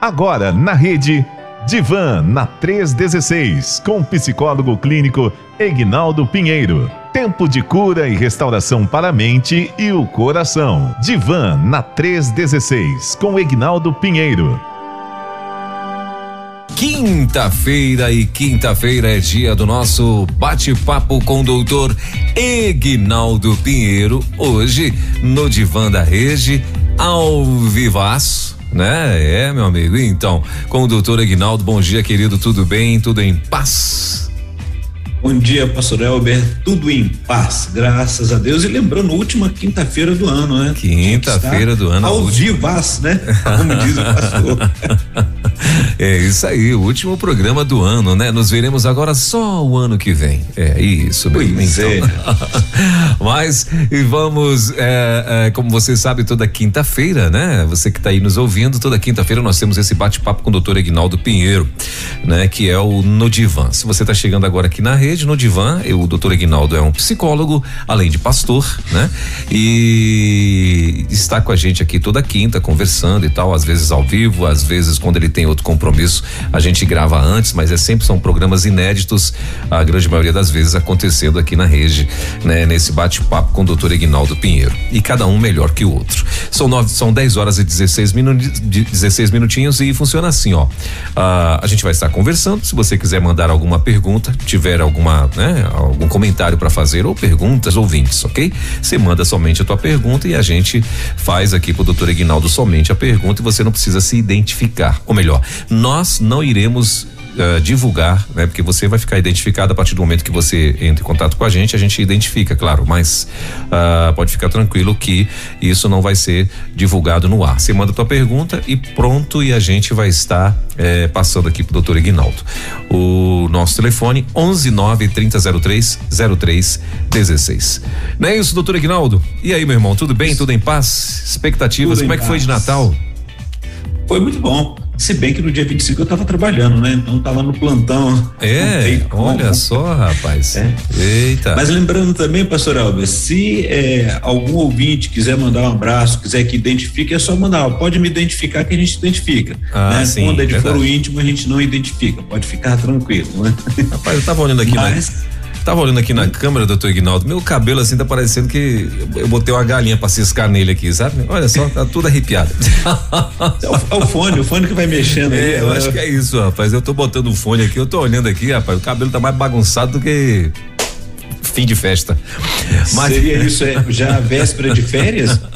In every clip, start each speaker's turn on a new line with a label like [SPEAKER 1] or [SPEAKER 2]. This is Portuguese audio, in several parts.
[SPEAKER 1] Agora na rede Divan na 316 com o psicólogo clínico Egnaldo Pinheiro. Tempo de cura e restauração para a mente e o coração. Divan na 316 com Egnaldo Pinheiro.
[SPEAKER 2] Quinta-feira e quinta-feira é dia do nosso bate-papo com o doutor Egnaldo Pinheiro. Hoje no Divã da Rede, ao vivaço né? É, meu amigo. Então, com o doutor Aguinaldo, bom dia, querido. Tudo bem? Tudo em paz?
[SPEAKER 3] Bom dia, pastor Elber. Tudo em paz, graças a Deus. E lembrando, última quinta-feira do ano, né?
[SPEAKER 2] Quinta-feira do ano.
[SPEAKER 3] Ao vivaz, né? Como diz o pastor.
[SPEAKER 2] É isso aí, o último programa do ano, né? Nos veremos agora só o ano que vem. É isso,
[SPEAKER 3] bem. Pois então. é.
[SPEAKER 2] Mas e vamos, é, é, como você sabe, toda quinta-feira, né? Você que está aí nos ouvindo, toda quinta-feira nós temos esse bate-papo com o doutor Egnaldo Pinheiro, né? Que é o Nodivan. Se você está chegando agora aqui na rede, Nodivan, o doutor Egnaldo é um psicólogo, além de pastor, né? E está com a gente aqui toda quinta conversando e tal, às vezes ao vivo, às vezes quando ele tem outro compromisso, a gente grava antes, mas é sempre são programas inéditos, a grande maioria das vezes acontecendo aqui na rede, né? Nesse bate-papo com o doutor Egnaldo Pinheiro. E cada um melhor que o outro. São nove, são 10 horas e 16 minutos, 16 minutinhos e funciona assim, ó. Ah, a gente vai estar conversando. Se você quiser mandar alguma pergunta, tiver né, algum comentário para fazer ou perguntas ouvintes, ok? Você manda somente a tua pergunta e a gente faz aqui pro doutor Egnaldo somente a pergunta e você não precisa se identificar. Ou melhor, nós não iremos uh, divulgar, né? Porque você vai ficar identificado a partir do momento que você entra em contato com a gente, a gente identifica, claro, mas uh, pode ficar tranquilo que isso não vai ser divulgado no ar. Você manda tua pergunta e pronto, e a gente vai estar eh, passando aqui pro doutor Ignaldo. O nosso telefone 11 9 3003 03 16. Não é isso, doutor Ignaldo? E aí, meu irmão, tudo bem? Tudo em paz? Expectativas? Tudo Como é que paz. foi de Natal?
[SPEAKER 3] Foi muito bom. Se bem que no dia 25 eu estava trabalhando, né? Então estava no plantão.
[SPEAKER 2] É, olha só, rapaz. É. Eita.
[SPEAKER 3] Mas lembrando também, pastor Alves, se é, algum ouvinte quiser mandar um abraço, quiser que identifique, é só mandar. Pode me identificar que a gente identifica. Ah, né? sim, Quando é de foro íntimo, a gente não identifica. Pode ficar tranquilo, né?
[SPEAKER 2] Rapaz, eu tava olhando aqui, mas. Né? Tava olhando aqui na câmera, doutor Ignaldo, meu cabelo assim tá parecendo que eu botei uma galinha pra ciscar nele aqui, sabe? Olha só, tá tudo arrepiado.
[SPEAKER 3] É o, é fone, o fone que vai mexendo
[SPEAKER 2] é, aí. Eu né? acho que é isso, rapaz. Eu tô botando o fone aqui, eu tô olhando aqui, rapaz, o cabelo tá mais bagunçado do que fim de festa.
[SPEAKER 3] Mas... Seria isso é, já a véspera de férias?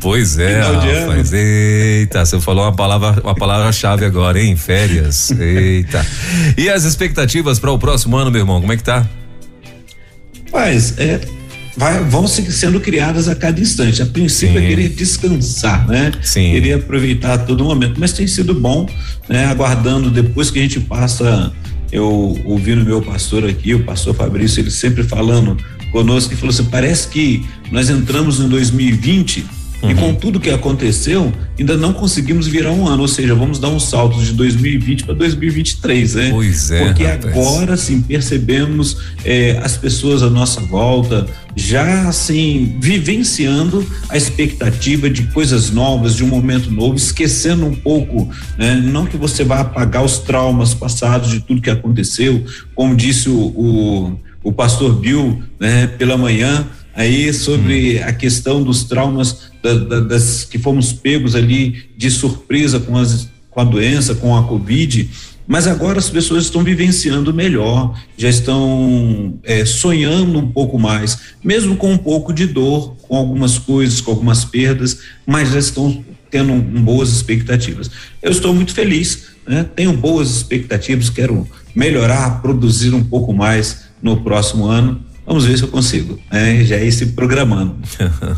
[SPEAKER 2] Pois é, rapaz. Eita, você falou uma palavra, uma palavra-chave agora, hein? Férias. Eita. E as expectativas para o próximo ano, meu irmão? Como é que tá?
[SPEAKER 3] Rapaz, é, vai, vão sendo criadas a cada instante. A princípio é Sim. é querer descansar, né? Sim. Querer aproveitar todo momento. Mas tem sido bom, né? Aguardando depois que a gente passa. Eu ouvi no meu pastor aqui, o pastor Fabrício, ele sempre falando conosco, que falou assim: parece que nós entramos em 2020 Uhum. E com tudo que aconteceu, ainda não conseguimos virar um ano, ou seja, vamos dar um salto de 2020 para 2023, né?
[SPEAKER 2] Pois é.
[SPEAKER 3] Porque
[SPEAKER 2] rapaz.
[SPEAKER 3] agora sim percebemos é, as pessoas à nossa volta já assim vivenciando a expectativa de coisas novas, de um momento novo, esquecendo um pouco, né? Não que você vá apagar os traumas passados de tudo que aconteceu, como disse o, o, o pastor Bill, né? Pela manhã aí sobre hum. a questão dos traumas da, da, das que fomos pegos ali de surpresa com, as, com a doença, com a Covid, mas agora as pessoas estão vivenciando melhor, já estão é, sonhando um pouco mais, mesmo com um pouco de dor, com algumas coisas, com algumas perdas, mas já estão tendo um, boas expectativas. Eu estou muito feliz, né? tenho boas expectativas, quero melhorar, produzir um pouco mais no próximo ano Vamos ver se eu consigo, né? Já ir se programando.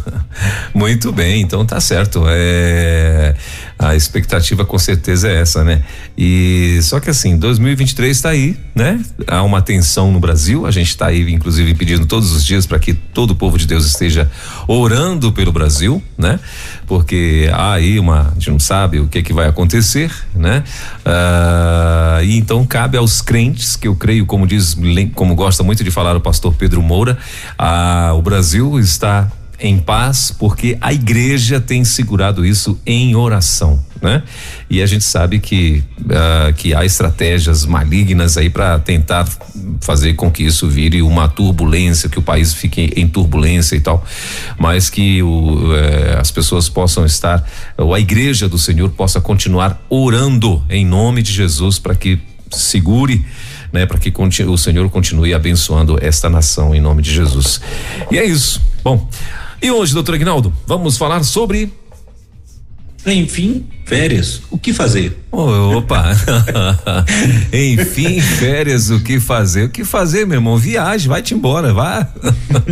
[SPEAKER 2] Muito bem, então tá certo. É, a expectativa com certeza é essa, né? E só que assim, 2023 está aí, né? Há uma tensão no Brasil, a gente está aí, inclusive, pedindo todos os dias para que todo o povo de Deus esteja orando pelo Brasil, né? Porque há aí uma, a gente não sabe o que que vai acontecer, né? Ah, e então cabe aos crentes, que eu creio, como diz, como gosta muito de falar o pastor Pedro Pedro Moura. Ah, o Brasil está em paz porque a igreja tem segurado isso em oração. né? E a gente sabe que uh, que há estratégias malignas aí para tentar fazer com que isso vire uma turbulência, que o país fique em turbulência e tal, mas que o, eh, as pessoas possam estar, ou a igreja do Senhor possa continuar orando em nome de Jesus para que segure né, para que o Senhor continue abençoando esta nação em nome de Jesus. E é isso. Bom, e hoje, doutor Aguinaldo, vamos falar sobre
[SPEAKER 3] enfim, férias. O que fazer?
[SPEAKER 2] Opa! Enfim, férias, o que fazer? O que fazer, meu irmão? Viagem, vai-te embora, vá.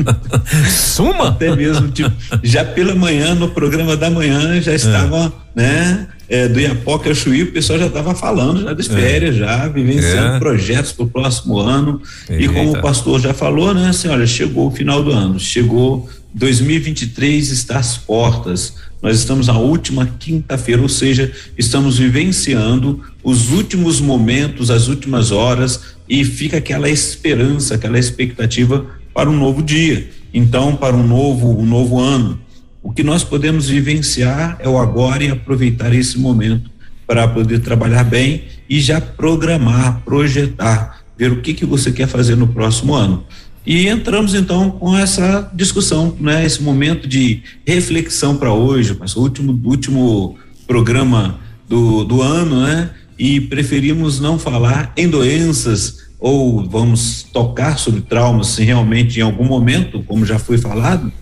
[SPEAKER 2] Suma!
[SPEAKER 3] Até mesmo, tipo, já pela manhã, no programa da manhã, já estava, é. né? É, do Iapoca ao Chuí, o pessoal já estava falando já das é. férias, é. já vivenciando é. projetos para o próximo ano. Eita. E como o pastor já falou, né? Assim, olha, chegou o final do ano, chegou 2023 está às portas. Nós estamos na última quinta-feira, ou seja, estamos vivenciando os últimos momentos, as últimas horas e fica aquela esperança, aquela expectativa para um novo dia. Então, para um novo, um novo ano. O que nós podemos vivenciar é o agora e aproveitar esse momento para poder trabalhar bem e já programar, projetar, ver o que que você quer fazer no próximo ano. E entramos então com essa discussão, né? Esse momento de reflexão para hoje, o último último programa do, do ano, né? E preferimos não falar em doenças ou vamos tocar sobre traumas se realmente em algum momento, como já foi falado,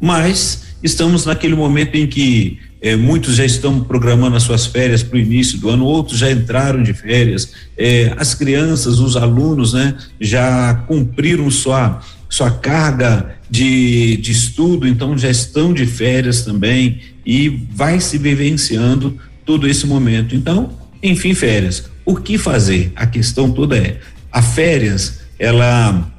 [SPEAKER 3] mas estamos naquele momento em que é, muitos já estão programando as suas férias para o início do ano, outros já entraram de férias. É, as crianças, os alunos, né, já cumpriram sua sua carga de, de estudo, então já estão de férias também e vai se vivenciando todo esse momento. Então, enfim, férias. O que fazer? A questão toda é: a férias, ela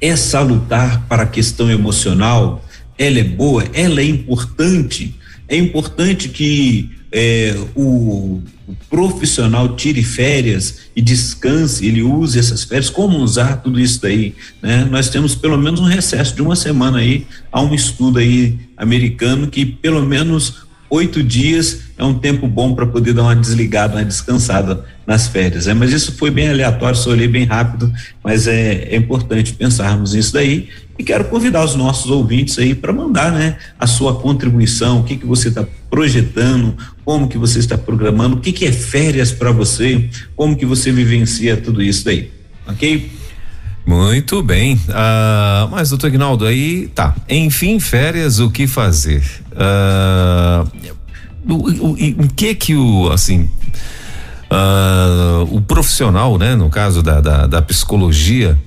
[SPEAKER 3] é salutar para a questão emocional, ela é boa, ela é importante é importante que é, o, o, profissional tire férias e descanse, ele use essas férias, como usar tudo isso daí, né? Nós temos pelo menos um recesso de uma semana aí, há um estudo aí americano que pelo menos oito dias é um tempo bom para poder dar uma desligada, uma descansada nas férias. Né? Mas isso foi bem aleatório, só olhei bem rápido, mas é, é importante pensarmos nisso daí. E quero convidar os nossos ouvintes aí para mandar, né, a sua contribuição, o que que você está projetando, como que você está programando, o que que é férias para você, como que você vivencia tudo isso daí, ok?
[SPEAKER 2] Muito bem. Uh, mas, doutor Ignaldo, aí tá. Enfim, férias, o que fazer? Uh, o, o, o, que que o, assim, uh, o profissional, né, no caso da, da, da psicologia,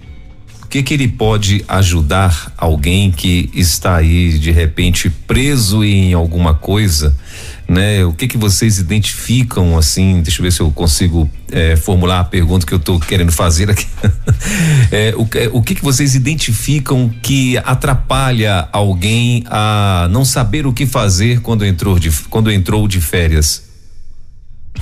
[SPEAKER 2] o que que ele pode ajudar alguém que está aí de repente preso em alguma coisa? Né? O que que vocês identificam assim? Deixa eu ver se eu consigo é, formular a pergunta que eu estou querendo fazer aqui. é, o, é, o que que vocês identificam que atrapalha alguém a não saber o que fazer quando entrou de quando entrou de férias?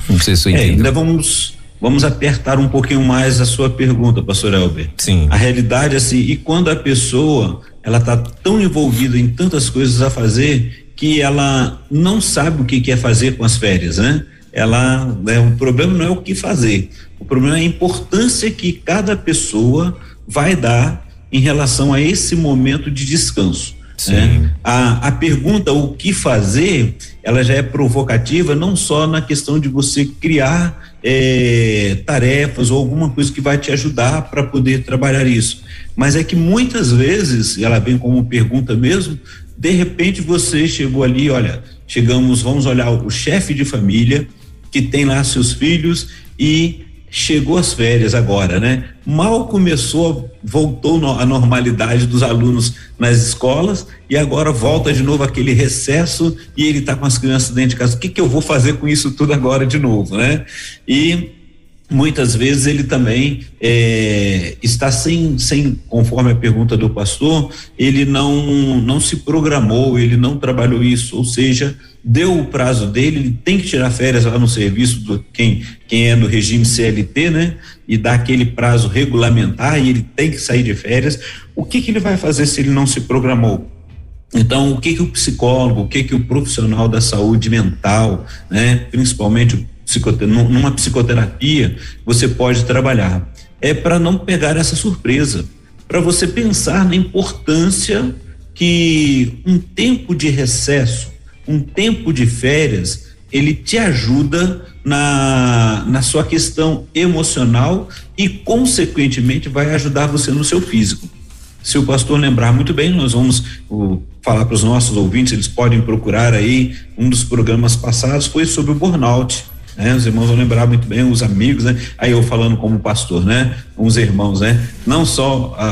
[SPEAKER 3] Não sei se eu é, ainda vamos vamos apertar um pouquinho mais a sua pergunta, pastor Elber.
[SPEAKER 2] Sim.
[SPEAKER 3] A realidade assim, e quando a pessoa ela está tão envolvida em tantas coisas a fazer que ela não sabe o que quer fazer com as férias, né? Ela, né, o problema não é o que fazer, o problema é a importância que cada pessoa vai dar em relação a esse momento de descanso. Né? A, a pergunta o que fazer, ela já é provocativa não só na questão de você criar é, tarefas ou alguma coisa que vai te ajudar para poder trabalhar isso, mas é que muitas vezes ela vem como pergunta mesmo de repente você chegou ali, olha, chegamos, vamos olhar o chefe de família que tem lá seus filhos e chegou as férias agora, né? Mal começou, voltou a normalidade dos alunos nas escolas e agora volta de novo aquele recesso e ele está com as crianças dentro de casa. O que que eu vou fazer com isso tudo agora de novo, né? E muitas vezes ele também é, está sem, sem, conforme a pergunta do pastor, ele não, não se programou, ele não trabalhou isso, ou seja, deu o prazo dele, ele tem que tirar férias lá no serviço do quem, quem é no regime CLT, né? E dá aquele prazo regulamentar e ele tem que sair de férias. O que, que ele vai fazer se ele não se programou? Então, o que que o psicólogo, o que que o profissional da saúde mental, né, principalmente numa psicoterapia, você pode trabalhar? É para não pegar essa surpresa, para você pensar na importância que um tempo de recesso, um tempo de férias, ele te ajuda na, na sua questão emocional e, consequentemente, vai ajudar você no seu físico. Se o pastor lembrar muito bem, nós vamos o, falar para os nossos ouvintes, eles podem procurar aí, um dos programas passados foi sobre o burnout. Né? Os irmãos vão lembrar muito bem, os amigos, né? Aí eu falando como pastor, né? Uns irmãos, né? Não só a,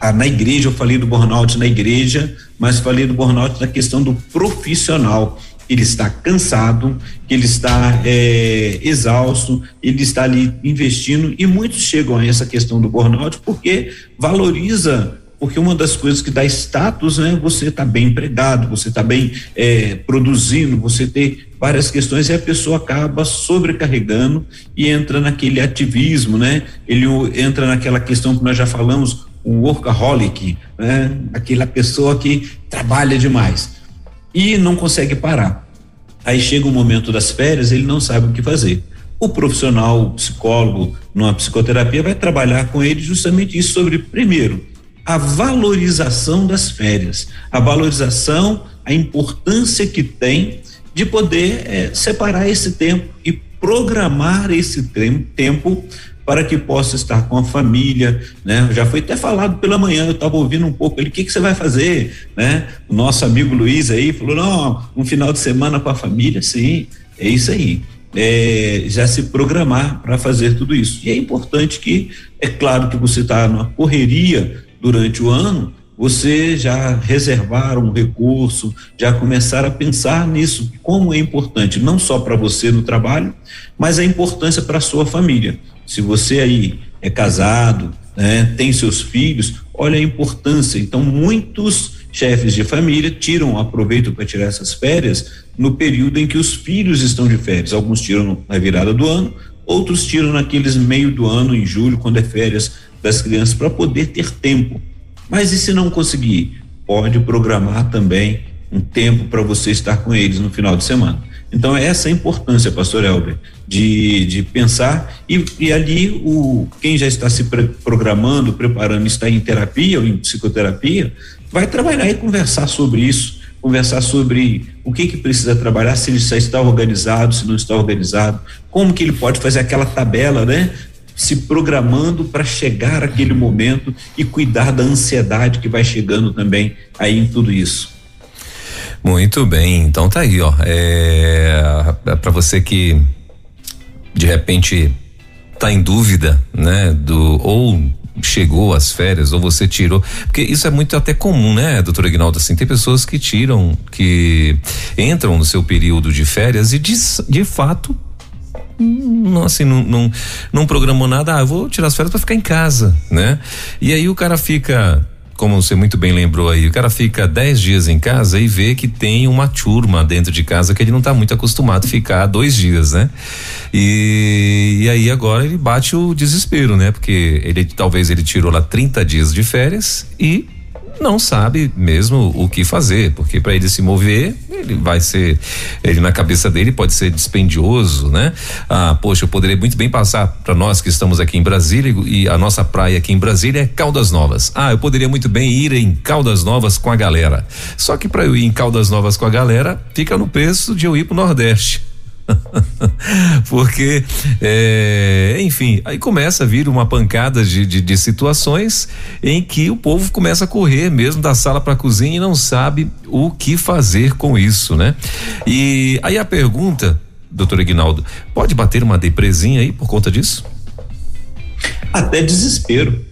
[SPEAKER 3] a, a, na igreja, eu falei do burnout na igreja, mas falei do burnout na questão do profissional ele está cansado, ele está é, exausto, ele está ali investindo e muitos chegam a essa questão do burnout porque valoriza porque uma das coisas que dá status é né, você estar tá bem empregado, você está bem é, produzindo, você ter várias questões e a pessoa acaba sobrecarregando e entra naquele ativismo, né? Ele entra naquela questão que nós já falamos, o workaholic, né? Aquela pessoa que trabalha demais e não consegue parar. Aí chega o momento das férias, ele não sabe o que fazer. O profissional, o psicólogo, numa psicoterapia, vai trabalhar com ele justamente isso sobre, primeiro, a valorização das férias, a valorização, a importância que tem de poder é, separar esse tempo e programar esse tempo para que possa estar com a família, né? Já foi até falado pela manhã, eu estava ouvindo um pouco ele, o que que você vai fazer, né? O nosso amigo Luiz aí falou, não, um final de semana com a família, sim, é isso aí. É, já se programar para fazer tudo isso. E é importante que, é claro que você está numa correria durante o ano, você já reservar um recurso, já começar a pensar nisso, como é importante, não só para você no trabalho, mas a importância para a sua família. Se você aí é casado, né, tem seus filhos, olha a importância. Então, muitos chefes de família tiram, aproveitam para tirar essas férias no período em que os filhos estão de férias. Alguns tiram na virada do ano, outros tiram naqueles meio do ano, em julho, quando é férias das crianças, para poder ter tempo. Mas e se não conseguir? Pode programar também um tempo para você estar com eles no final de semana. Então, essa é a importância, pastor Elber, de, de pensar e, e ali o quem já está se pre programando, preparando, está em terapia ou em psicoterapia, vai trabalhar e conversar sobre isso, conversar sobre o que que precisa trabalhar, se ele está organizado, se não está organizado, como que ele pode fazer aquela tabela, né? Se programando para chegar aquele momento e cuidar da ansiedade que vai chegando também aí em tudo isso.
[SPEAKER 2] Muito bem, então tá aí, ó. É, é para você que de repente tá em dúvida, né, do ou chegou às férias ou você tirou, porque isso é muito até comum, né, doutor Ignaldo, assim, tem pessoas que tiram, que entram no seu período de férias e de, de fato não assim, não, não, não programou nada, ah, vou tirar as férias para ficar em casa, né? E aí o cara fica como você muito bem lembrou aí, o cara fica 10 dias em casa e vê que tem uma turma dentro de casa que ele não está muito acostumado a ficar dois dias, né? E, e aí agora ele bate o desespero, né? Porque ele talvez ele tirou lá 30 dias de férias e não sabe mesmo o que fazer, porque para ele se mover, ele vai ser, ele na cabeça dele pode ser dispendioso, né? Ah, poxa, eu poderia muito bem passar para nós que estamos aqui em Brasília e a nossa praia aqui em Brasília é Caldas Novas. Ah, eu poderia muito bem ir em Caldas Novas com a galera. Só que para eu ir em Caldas Novas com a galera, fica no preço de eu ir pro Nordeste. Porque, é, enfim, aí começa a vir uma pancada de, de, de, situações em que o povo começa a correr mesmo da sala para a cozinha e não sabe o que fazer com isso, né? E aí a pergunta, doutor Aguinaldo, pode bater uma depresinha aí por conta disso?
[SPEAKER 3] Até desespero.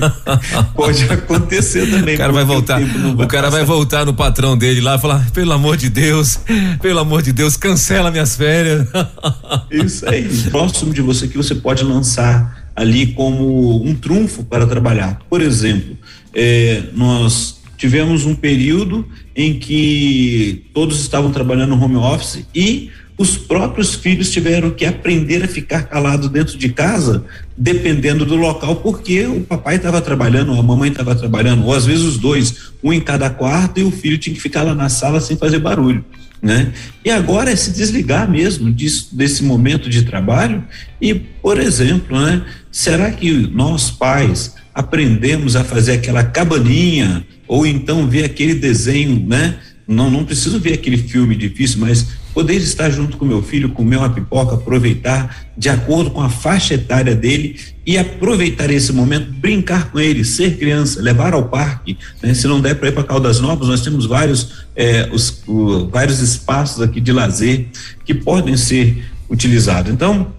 [SPEAKER 3] Pode acontecer também.
[SPEAKER 2] O cara vai voltar, o, cara vai voltar no patrão dele lá e falar: pelo amor de Deus, pelo amor de Deus, cancela minhas férias.
[SPEAKER 3] Isso aí, próximo de você que você pode lançar ali como um trunfo para trabalhar. Por exemplo, é, nós tivemos um período em que todos estavam trabalhando no home office e os próprios filhos tiveram que aprender a ficar calados dentro de casa, dependendo do local, porque o papai estava trabalhando, a mamãe estava trabalhando, ou às vezes os dois, um em cada quarto, e o filho tinha que ficar lá na sala sem fazer barulho. Né? E agora é se desligar mesmo disso, desse momento de trabalho e, por exemplo, né, será que nós pais aprendemos a fazer aquela cabaninha ou então ver aquele desenho, né? Não, não preciso ver aquele filme difícil, mas poder estar junto com meu filho, comer uma pipoca, aproveitar de acordo com a faixa etária dele e aproveitar esse momento, brincar com ele, ser criança, levar ao parque. Né? Se não der para ir para Caldas Novas, nós temos vários, é, os, o, vários espaços aqui de lazer que podem ser utilizados. Então,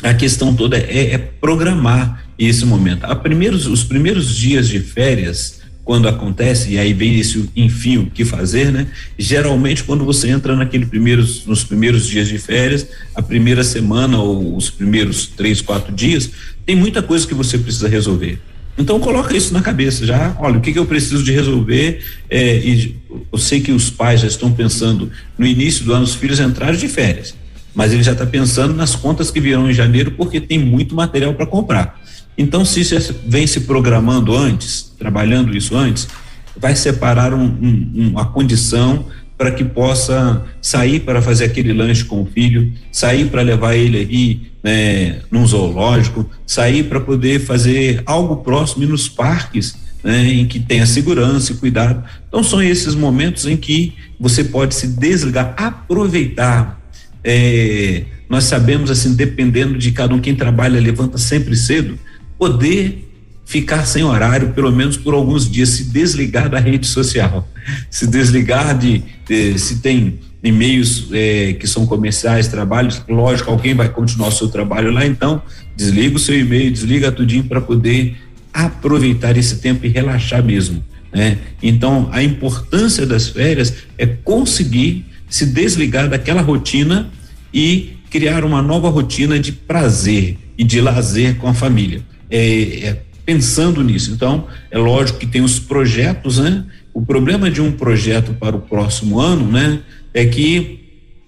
[SPEAKER 3] a questão toda é, é programar esse momento. A primeiros, os primeiros dias de férias, quando acontece, e aí vem esse enfim o que fazer, né? Geralmente quando você entra naquele primeiros, nos primeiros dias de férias, a primeira semana ou os primeiros três, quatro dias, tem muita coisa que você precisa resolver. Então coloca isso na cabeça já, olha, o que, que eu preciso de resolver, é, e eu sei que os pais já estão pensando no início do ano, os filhos entraram de férias, mas ele já está pensando nas contas que virão em janeiro, porque tem muito material para comprar. Então, se você vem se programando antes, trabalhando isso antes, vai separar um, um, uma condição para que possa sair para fazer aquele lanche com o filho, sair para levar ele aí né, num zoológico, sair para poder fazer algo próximo nos parques, né, em que tenha segurança e cuidado. Então são esses momentos em que você pode se desligar, aproveitar. É, nós sabemos assim, dependendo de cada um, quem trabalha levanta sempre cedo poder ficar sem horário, pelo menos por alguns dias, se desligar da rede social, se desligar de, de se tem e-mails é, que são comerciais, trabalhos, lógico, alguém vai continuar o seu trabalho lá, então desliga o seu e-mail, desliga tudinho para poder aproveitar esse tempo e relaxar mesmo, né? Então, a importância das férias é conseguir se desligar daquela rotina e criar uma nova rotina de prazer e de lazer com a família é, é, pensando nisso. Então, é lógico que tem os projetos, né? O problema de um projeto para o próximo ano, né? É que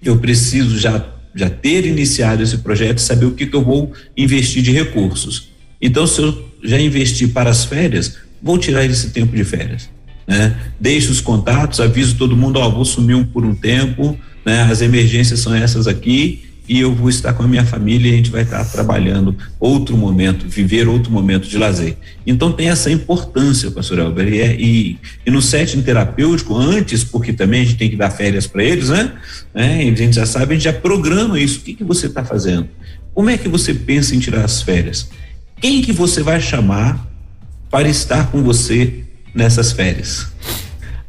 [SPEAKER 3] eu preciso já, já ter iniciado esse projeto e saber o que, que eu vou investir de recursos. Então, se eu já investir para as férias, vou tirar esse tempo de férias. Né? Deixo os contatos, aviso todo mundo, ó, vou sumir um por um tempo, né? As emergências são essas aqui e eu vou estar com a minha família e a gente vai estar trabalhando outro momento, viver outro momento de lazer. Então tem essa importância, pastor Elber, e, é, e, no setting terapêutico, antes, porque também a gente tem que dar férias para eles, né? É, a gente já sabe, a gente já programa isso. O que, que você está fazendo? Como é que você pensa em tirar as férias? Quem que você vai chamar para estar com você nessas férias?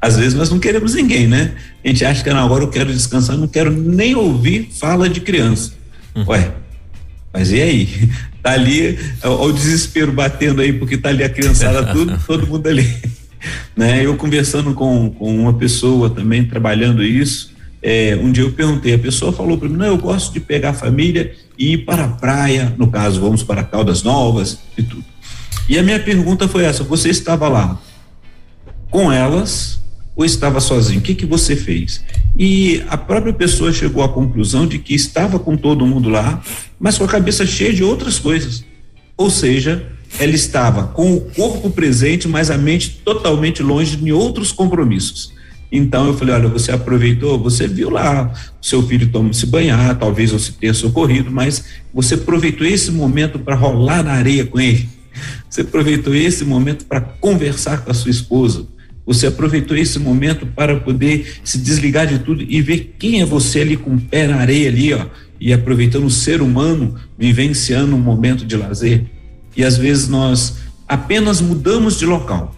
[SPEAKER 3] Às vezes nós não queremos ninguém, né? A gente acha que não, agora eu quero descansar, não quero nem ouvir fala de criança. Uhum. Ué, mas e aí? Tá ali, olha o desespero batendo aí, porque tá ali a criançada, tudo, todo mundo ali. Né? Eu conversando com, com uma pessoa também trabalhando isso, é, um dia eu perguntei, a pessoa falou para mim, não, eu gosto de pegar a família e ir para a praia, no caso, vamos para Caldas Novas e tudo. E a minha pergunta foi essa: você estava lá com elas ou estava sozinho? O que, que você fez? E a própria pessoa chegou à conclusão de que estava com todo mundo lá, mas com a cabeça cheia de outras coisas. Ou seja, ela estava com o corpo presente, mas a mente totalmente longe de outros compromissos. Então eu falei, olha, você aproveitou, você viu lá seu filho toma se banhar, talvez você tenha socorrido, mas você aproveitou esse momento para rolar na areia com ele. Você aproveitou esse momento para conversar com a sua esposa. Você aproveitou esse momento para poder se desligar de tudo e ver quem é você ali com o pé na areia ali, ó, e aproveitando o ser humano vivenciando um momento de lazer. E às vezes nós apenas mudamos de local,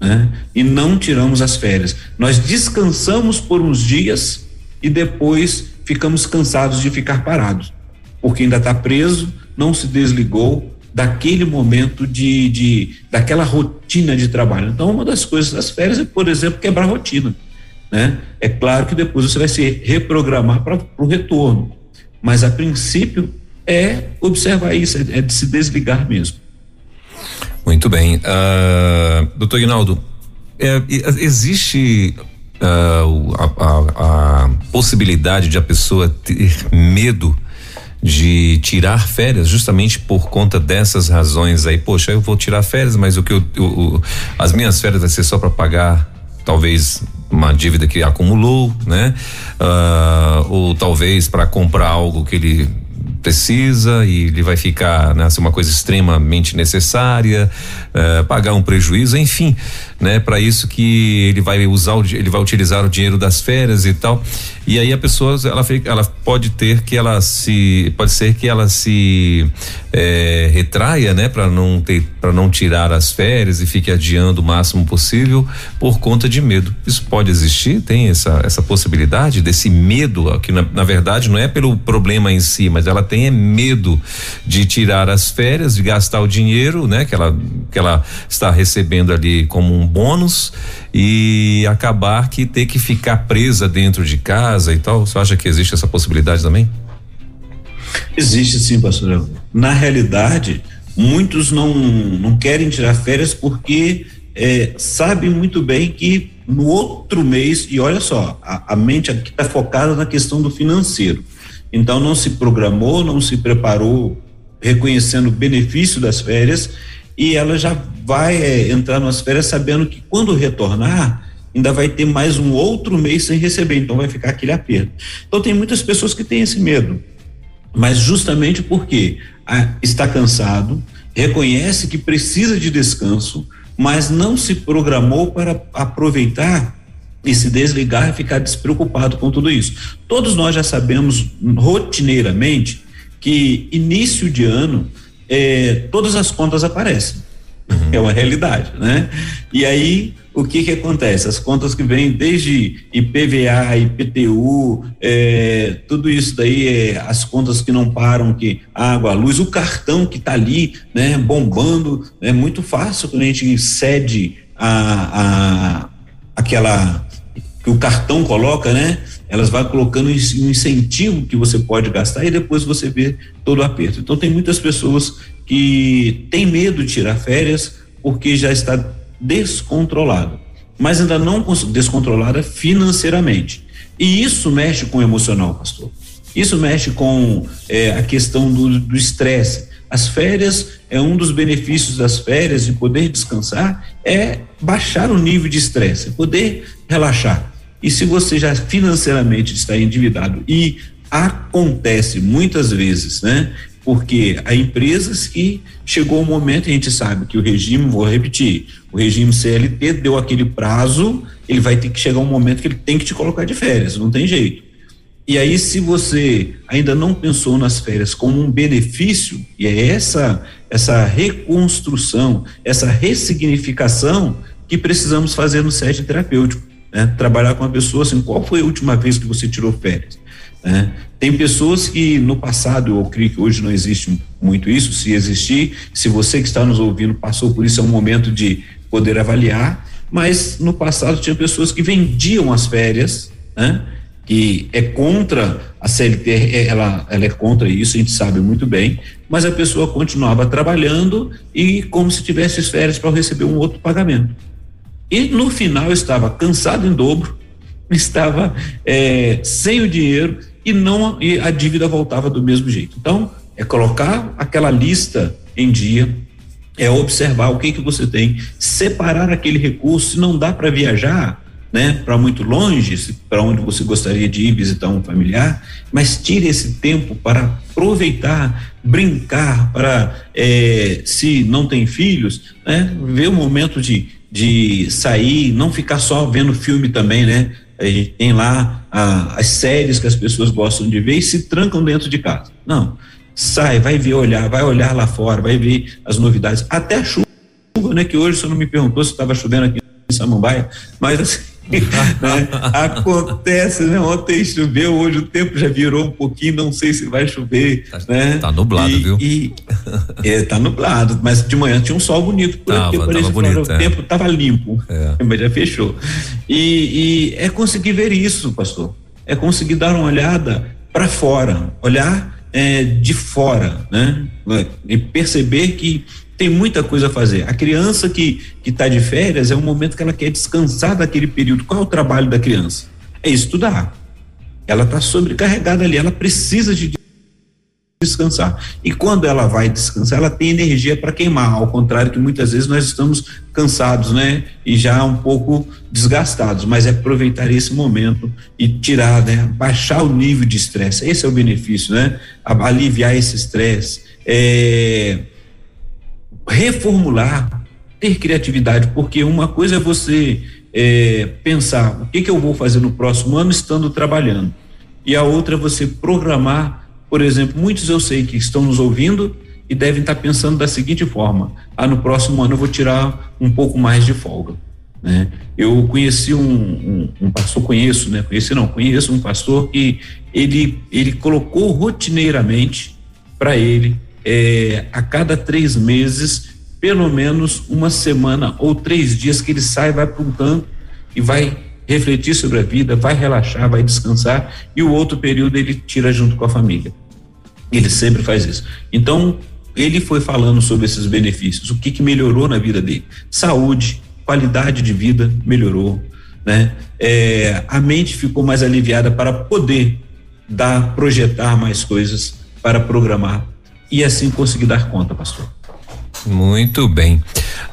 [SPEAKER 3] né? E não tiramos as férias. Nós descansamos por uns dias e depois ficamos cansados de ficar parados, porque ainda está preso, não se desligou, daquele momento de, de daquela rotina de trabalho. Então, uma das coisas das férias é, por exemplo, quebrar a rotina. Né? É claro que depois você vai se reprogramar para o retorno, mas a princípio é observar isso, é, é de se desligar mesmo.
[SPEAKER 2] Muito bem. Uh, doutor Ignaldo, é, existe uh, a, a, a possibilidade de a pessoa ter medo de tirar férias justamente por conta dessas razões aí. Poxa, eu vou tirar férias, mas o que eu, eu as minhas férias vai ser só para pagar talvez uma dívida que acumulou, né? Uh, ou talvez para comprar algo que ele precisa e ele vai ficar né, uma coisa extremamente necessária, uh, pagar um prejuízo, enfim né? Para isso que ele vai usar o, ele vai utilizar o dinheiro das férias e tal. E aí a pessoa ela, ela pode ter que ela se pode ser que ela se é, retraia, né? Para não ter para não tirar as férias e fique adiando o máximo possível por conta de medo. Isso pode existir? Tem essa essa possibilidade desse medo que na, na verdade não é pelo problema em si, mas ela tem é medo de tirar as férias, de gastar o dinheiro, né? Que ela que ela está recebendo ali como um bônus e acabar que ter que ficar presa dentro de casa e tal. Você acha que existe essa possibilidade também?
[SPEAKER 3] Existe sim, pastor. Na realidade, muitos não, não querem tirar férias porque é, sabem muito bem que no outro mês, e olha só, a, a mente aqui está focada na questão do financeiro. Então não se programou, não se preparou reconhecendo o benefício das férias e ela já vai é, entrar nas férias sabendo que quando retornar ainda vai ter mais um outro mês sem receber, então vai ficar aquele aperto. Então tem muitas pessoas que têm esse medo, mas justamente porque ah, está cansado, reconhece que precisa de descanso, mas não se programou para aproveitar e se desligar e ficar despreocupado com tudo isso. Todos nós já sabemos rotineiramente que início de ano é, todas as contas aparecem. Uhum. É uma realidade, né? E aí, o que que acontece? As contas que vêm desde IPVA, IPTU, é, tudo isso daí, é, as contas que não param, que água, luz, o cartão que está ali, né, bombando, é muito fácil quando a gente cede a, a aquela que o cartão coloca, né? Elas vão colocando um incentivo que você pode gastar e depois você vê todo o aperto. Então tem muitas pessoas que têm medo de tirar férias porque já está descontrolado, mas ainda não descontrolada financeiramente. E isso mexe com o emocional, pastor. Isso mexe com é, a questão do estresse. As férias é um dos benefícios das férias de poder descansar é baixar o nível de estresse, poder relaxar. E se você já financeiramente está endividado e acontece muitas vezes, né? Porque há empresas que chegou o um momento, a gente sabe que o regime, vou repetir, o regime CLT deu aquele prazo, ele vai ter que chegar um momento que ele tem que te colocar de férias, não tem jeito. E aí, se você ainda não pensou nas férias como um benefício, e é essa, essa reconstrução, essa ressignificação que precisamos fazer no set terapêutico né? Trabalhar com a pessoa assim, qual foi a última vez que você tirou férias? Né? Tem pessoas que no passado, eu creio que hoje não existe muito isso, se existir, se você que está nos ouvindo passou por isso, é um momento de poder avaliar, mas no passado tinha pessoas que vendiam as férias, né? que é contra a CLT, é, ela, ela é contra isso, a gente sabe muito bem, mas a pessoa continuava trabalhando e como se tivesse férias para receber um outro pagamento. E no final estava cansado em dobro, estava é, sem o dinheiro e não e a dívida voltava do mesmo jeito. Então é colocar aquela lista em dia, é observar o que que você tem, separar aquele recurso. Se não dá para viajar, né, para muito longe, para onde você gostaria de ir visitar um familiar, mas tire esse tempo para aproveitar, brincar, para é, se não tem filhos, né, ver o momento de de sair, não ficar só vendo filme também, né? A gente tem lá a, as séries que as pessoas gostam de ver e se trancam dentro de casa. Não, sai, vai ver, olhar, vai olhar lá fora, vai ver as novidades, até a chuva, né? Que hoje você não me perguntou se estava chovendo aqui em Samambaia, mas assim, né? Acontece, né? Ontem choveu, hoje o tempo já virou um pouquinho, não sei se vai chover, tá, né?
[SPEAKER 2] Tá nublado,
[SPEAKER 3] e,
[SPEAKER 2] viu?
[SPEAKER 3] E, é, tá nublado, mas de manhã tinha um sol bonito, por
[SPEAKER 2] tava, aqui, tava bonito,
[SPEAKER 3] o é. tempo tava limpo, é. mas já fechou. E, e é conseguir ver isso, pastor, é conseguir dar uma olhada para fora, olhar é, de fora, né? E perceber que tem muita coisa a fazer. A criança que está de férias é um momento que ela quer descansar daquele período. Qual é o trabalho da criança? É estudar. Ela está sobrecarregada ali, ela precisa de descansar. E quando ela vai descansar, ela tem energia para queimar, ao contrário que muitas vezes nós estamos cansados, né? E já um pouco desgastados, mas é aproveitar esse momento e tirar, né? Baixar o nível de estresse. Esse é o benefício, né? Aliviar esse estresse, é, reformular, ter criatividade, porque uma coisa é você é, pensar o que, que eu vou fazer no próximo ano estando trabalhando, e a outra é você programar por exemplo, muitos eu sei que estão nos ouvindo e devem estar pensando da seguinte forma: ah, no próximo ano eu vou tirar um pouco mais de folga. Né? Eu conheci um, um, um, pastor, conheço, né? Conheci não, conheço um pastor que ele, ele colocou rotineiramente para ele é, a cada três meses, pelo menos uma semana ou três dias que ele sai, vai para um canto e vai refletir sobre a vida, vai relaxar, vai descansar e o outro período ele tira junto com a família. Ele sempre faz isso. Então, ele foi falando sobre esses benefícios, o que que melhorou na vida dele? Saúde, qualidade de vida melhorou, né? É, a mente ficou mais aliviada para poder dar, projetar mais coisas, para programar e assim conseguir dar conta, pastor.
[SPEAKER 2] Muito bem.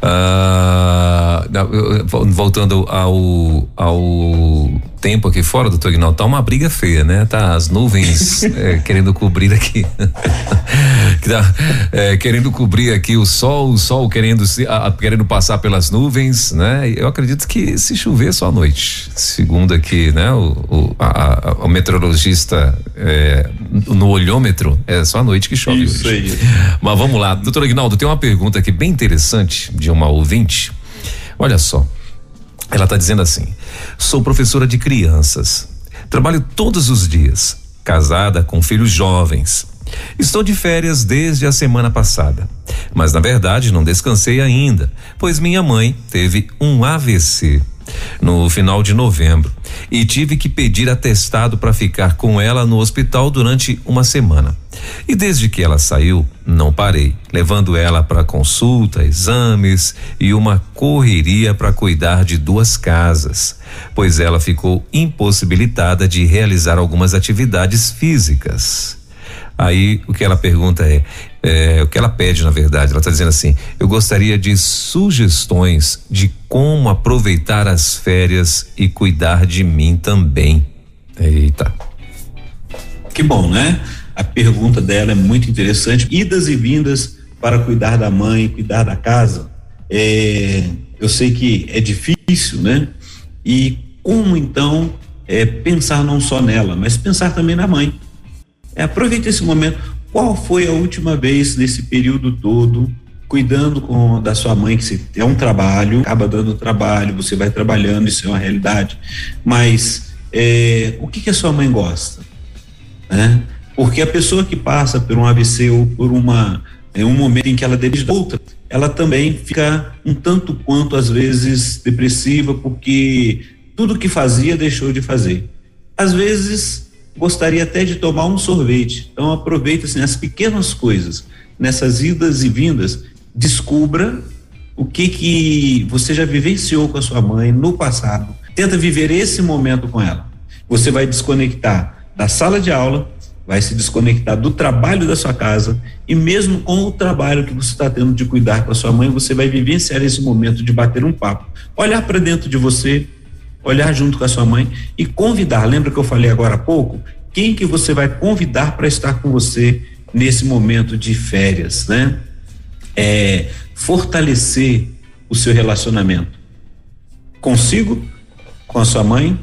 [SPEAKER 2] Uh, voltando ao, ao tempo aqui fora, doutor Ignaldo, tá uma briga feia, né? Tá as nuvens é, querendo cobrir aqui. tá, é, querendo cobrir aqui o sol, o sol querendo se, a, querendo passar pelas nuvens, né? Eu acredito que se chover só à noite. Segundo aqui, né? O, o, a, a, o meteorologista é, no olhômetro é só à noite que chove Isso hoje. Aí. Mas vamos lá, doutor Ignaldo, tem uma pergunta aqui bem interessante de uma ouvinte. Olha só. Ela está dizendo assim: sou professora de crianças, trabalho todos os dias, casada com filhos jovens. Estou de férias desde a semana passada, mas na verdade não descansei ainda, pois minha mãe teve um AVC no final de novembro e tive que pedir atestado para ficar com ela no hospital durante uma semana. E desde que ela saiu, não parei, levando ela para consulta, exames e uma correria para cuidar de duas casas, pois ela ficou impossibilitada de realizar algumas atividades físicas. Aí o que ela pergunta é, é o que ela pede na verdade, ela está dizendo assim: eu gostaria de sugestões de como aproveitar as férias e cuidar de mim também. Eita.
[SPEAKER 3] Que bom, né? A pergunta dela é muito interessante. Idas e vindas para cuidar da mãe, cuidar da casa. É, eu sei que é difícil, né? E como então é, pensar não só nela, mas pensar também na mãe. É, aproveite esse momento. Qual foi a última vez nesse período todo cuidando com, da sua mãe, que é um trabalho, acaba dando trabalho, você vai trabalhando, isso é uma realidade. Mas é, o que, que a sua mãe gosta? Né? Porque a pessoa que passa por um AVC ou por uma em um momento em que ela deve outra, ela também fica um tanto quanto às vezes depressiva porque tudo que fazia deixou de fazer. Às vezes gostaria até de tomar um sorvete. Então aproveita assim, as pequenas coisas, nessas idas e vindas, descubra o que que você já vivenciou com a sua mãe no passado. Tenta viver esse momento com ela. Você vai desconectar da sala de aula, vai se desconectar do trabalho da sua casa e mesmo com o trabalho que você está tendo de cuidar com a sua mãe, você vai vivenciar esse momento de bater um papo, olhar para dentro de você, olhar junto com a sua mãe e convidar. Lembra que eu falei agora há pouco? Quem que você vai convidar para estar com você nesse momento de férias, né? É, fortalecer o seu relacionamento consigo, com a sua mãe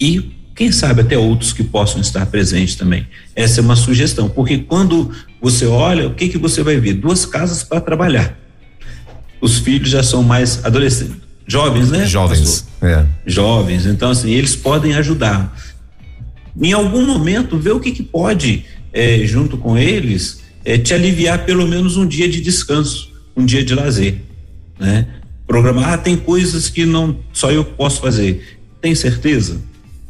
[SPEAKER 3] e quem sabe até outros que possam estar presentes também. Essa é uma sugestão, porque quando você olha, o que que você vai ver? Duas casas para trabalhar. Os filhos já são mais adolescentes, jovens, né?
[SPEAKER 2] Jovens. É.
[SPEAKER 3] Jovens. Então, assim, eles podem ajudar. Em algum momento, ver o que, que pode, é, junto com eles, é, te aliviar pelo menos um dia de descanso, um dia de lazer. Né? Programar, ah, tem coisas que não só eu posso fazer. Tem certeza?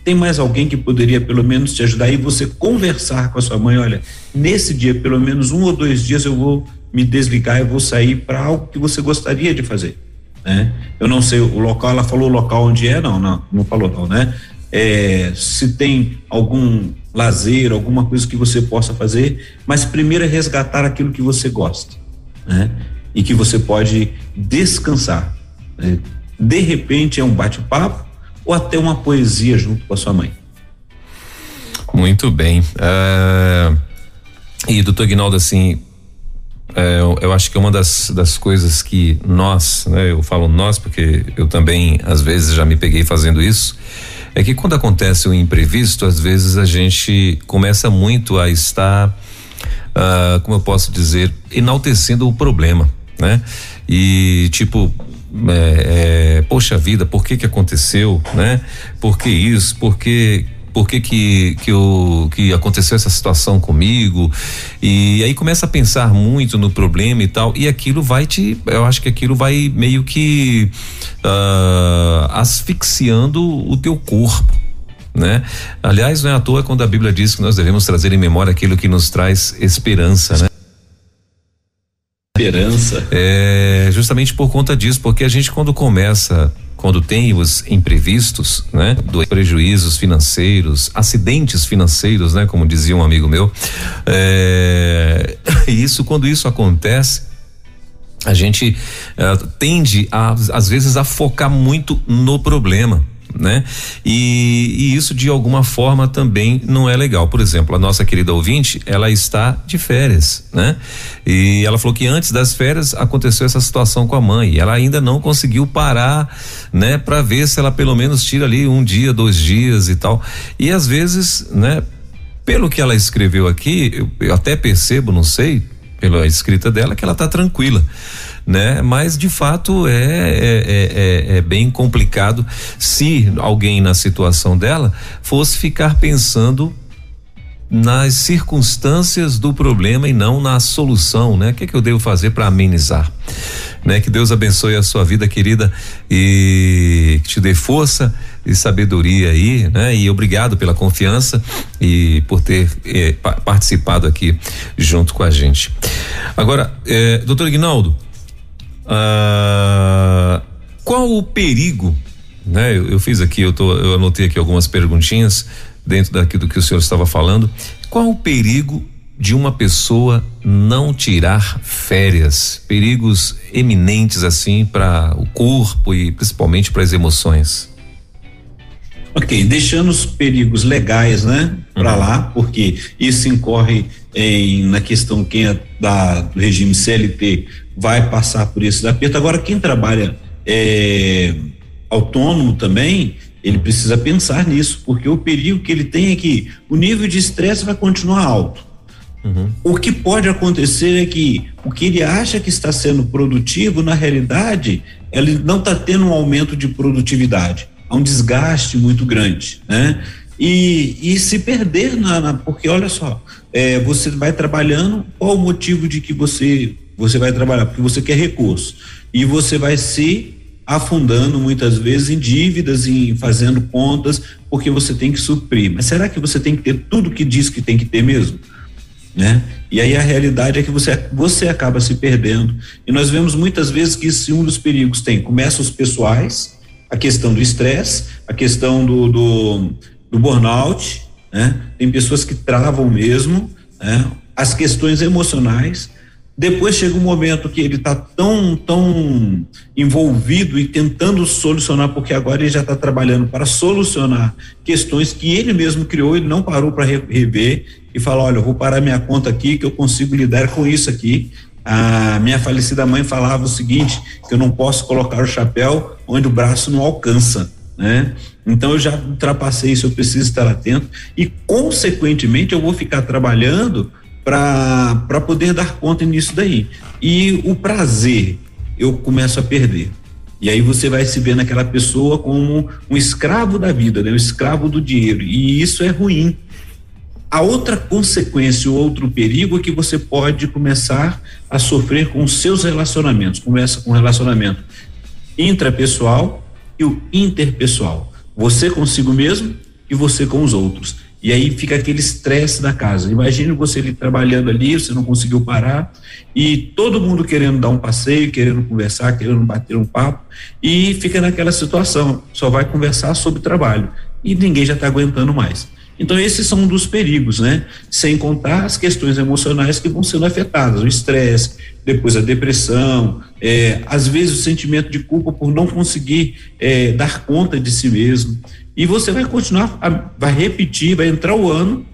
[SPEAKER 3] Tem mais alguém que poderia pelo menos te ajudar e você conversar com a sua mãe? Olha, nesse dia, pelo menos um ou dois dias, eu vou me desligar, eu vou sair para algo que você gostaria de fazer, né? Eu não sei o local, ela falou o local onde é, não, não, não falou não, né? É, se tem algum lazer, alguma coisa que você possa fazer, mas primeiro é resgatar aquilo que você gosta, né? E que você pode descansar. Né? De repente é um bate-papo ou até uma poesia junto com a sua mãe.
[SPEAKER 2] Muito bem. Uh, e doutor Ignaldo, assim, é, eu, eu, acho que uma das, das coisas que nós, né, eu falo nós porque eu também às vezes já me peguei fazendo isso, é que quando acontece um imprevisto, às vezes a gente começa muito a estar, uh, como eu posso dizer, enaltecendo o problema, né? E tipo, é, é, poxa vida, por que que aconteceu, né? Por que isso? Por que por que que que, eu, que aconteceu essa situação comigo e aí começa a pensar muito no problema e tal e aquilo vai te eu acho que aquilo vai meio que uh, asfixiando o teu corpo né? Aliás, não é à toa quando a Bíblia diz que nós devemos trazer em memória aquilo que nos traz esperança, né?
[SPEAKER 3] Esperança.
[SPEAKER 2] É, justamente por conta disso, porque a gente quando começa quando tem os imprevistos, né, dos prejuízos financeiros, acidentes financeiros, né, como dizia um amigo meu, é, isso quando isso acontece a gente uh, tende a, às vezes a focar muito no problema né? E, e, isso de alguma forma também não é legal. Por exemplo, a nossa querida ouvinte, ela está de férias, né? E ela falou que antes das férias aconteceu essa situação com a mãe. ela ainda não conseguiu parar, né? Para ver se ela pelo menos tira ali um dia, dois dias e tal. E às vezes, né? Pelo que ela escreveu aqui, eu, eu até percebo, não sei, pela escrita dela, que ela está tranquila né? Mas de fato é, é, é, é, é bem complicado se alguém na situação dela fosse ficar pensando nas circunstâncias do problema e não na solução, né? O que, é que eu devo fazer para amenizar? Né? Que Deus abençoe a sua vida, querida, e que te dê força e sabedoria aí, né? E obrigado pela confiança e por ter eh, participado aqui junto com a gente. Agora, eh, doutor Ignaldo, ah, qual o perigo? Né? Eu, eu, fiz aqui, eu, tô, eu anotei aqui algumas perguntinhas dentro daquilo que o senhor estava falando. Qual o perigo de uma pessoa não tirar férias? Perigos eminentes assim para o corpo e principalmente para as emoções.
[SPEAKER 3] Ok, deixando os perigos legais, né, para uhum. lá, porque isso incorre em, na questão quem é da, do regime CLT vai passar por esse aperto. Agora, quem trabalha é, autônomo também, ele precisa pensar nisso, porque o perigo que ele tem é que o nível de estresse vai continuar alto. Uhum. O que pode acontecer é que o que ele acha que está sendo produtivo, na realidade, ele não está tendo um aumento de produtividade. Há um desgaste muito grande, né? E, e se perder na, na porque olha só, é, você vai trabalhando, qual o motivo de que você você vai trabalhar porque você quer recurso e você vai se afundando muitas vezes em dívidas, em fazendo contas, porque você tem que suprir. Mas será que você tem que ter tudo que diz que tem que ter mesmo? Né? E aí a realidade é que você, você acaba se perdendo. E nós vemos muitas vezes que esse um dos perigos tem, começa os pessoais, a questão do estresse, a questão do, do, do burnout, né? Tem pessoas que travam mesmo, né? As questões emocionais, depois chega um momento que ele está tão, tão envolvido e tentando solucionar, porque agora ele já está trabalhando para solucionar questões que ele mesmo criou, ele não parou para rever e falar: olha, eu vou parar minha conta aqui, que eu consigo lidar com isso aqui. A minha falecida mãe falava o seguinte: que eu não posso colocar o chapéu onde o braço não alcança. Né? Então eu já ultrapassei isso, eu preciso estar atento e, consequentemente, eu vou ficar trabalhando para poder dar conta nisso daí. E o prazer eu começo a perder. E aí você vai se ver naquela pessoa como um escravo da vida, né? um escravo do dinheiro. E isso é ruim. A outra consequência, o outro perigo é que você pode começar a sofrer com os seus relacionamentos. Começa com o relacionamento intrapessoal e o interpessoal. Você consigo mesmo e você com os outros. E aí fica aquele estresse da casa. Imagine você ali trabalhando ali, você não conseguiu parar, e todo mundo querendo dar um passeio, querendo conversar, querendo bater um papo, e fica naquela situação, só vai conversar sobre trabalho. E ninguém já está aguentando mais. Então, esses são um dos perigos, né? Sem contar as questões emocionais que vão sendo afetadas, o estresse, depois a depressão, é, às vezes o sentimento de culpa por não conseguir é, dar conta de si mesmo. E você vai continuar, vai repetir, vai entrar o ano,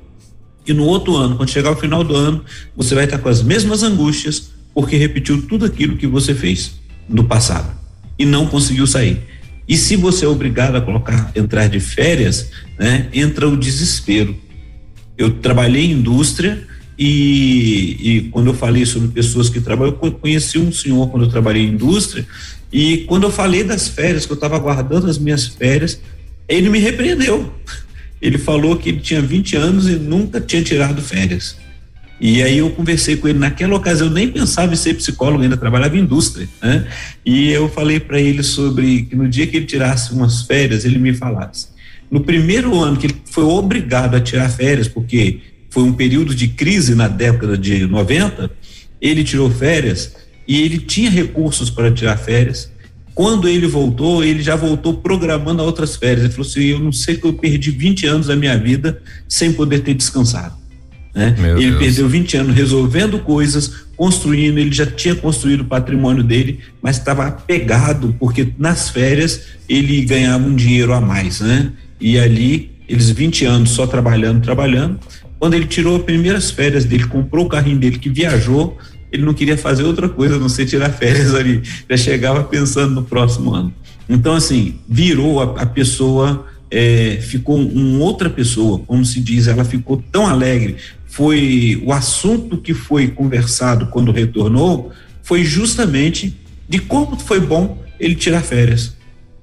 [SPEAKER 3] e no outro ano, quando chegar o final do ano, você vai estar com as mesmas angústias, porque repetiu tudo aquilo que você fez no passado e não conseguiu sair. E se você é obrigado a colocar, entrar de férias, né, entra o desespero. Eu trabalhei em indústria e, e quando eu falei sobre pessoas que trabalham, eu conheci um senhor quando eu trabalhei em indústria e quando eu falei das férias, que eu estava aguardando as minhas férias, ele me repreendeu. Ele falou que ele tinha 20 anos e nunca tinha tirado férias. E aí eu conversei com ele naquela ocasião, eu nem pensava em ser psicólogo, ainda trabalhava em indústria, né? E eu falei para ele sobre que no dia que ele tirasse umas férias, ele me falasse. No primeiro ano que ele foi obrigado a tirar férias, porque foi um período de crise na década de 90, ele tirou férias e ele tinha recursos para tirar férias. Quando ele voltou, ele já voltou programando outras férias. Ele falou assim: Eu não sei que eu perdi 20 anos da minha vida sem poder ter descansado. Né? ele Deus. perdeu 20 anos resolvendo coisas, construindo, ele já tinha construído o patrimônio dele, mas estava apegado, porque nas férias ele ganhava um dinheiro a mais, né? E ali, eles 20 anos só trabalhando, trabalhando. Quando ele tirou as primeiras férias dele, comprou o carrinho dele que viajou, ele não queria fazer outra coisa a não ser tirar férias ali. Já chegava pensando no próximo ano. Então, assim, virou a, a pessoa, é, ficou uma outra pessoa, como se diz, ela ficou tão alegre. Foi o assunto que foi conversado quando retornou, foi justamente de como foi bom ele tirar férias.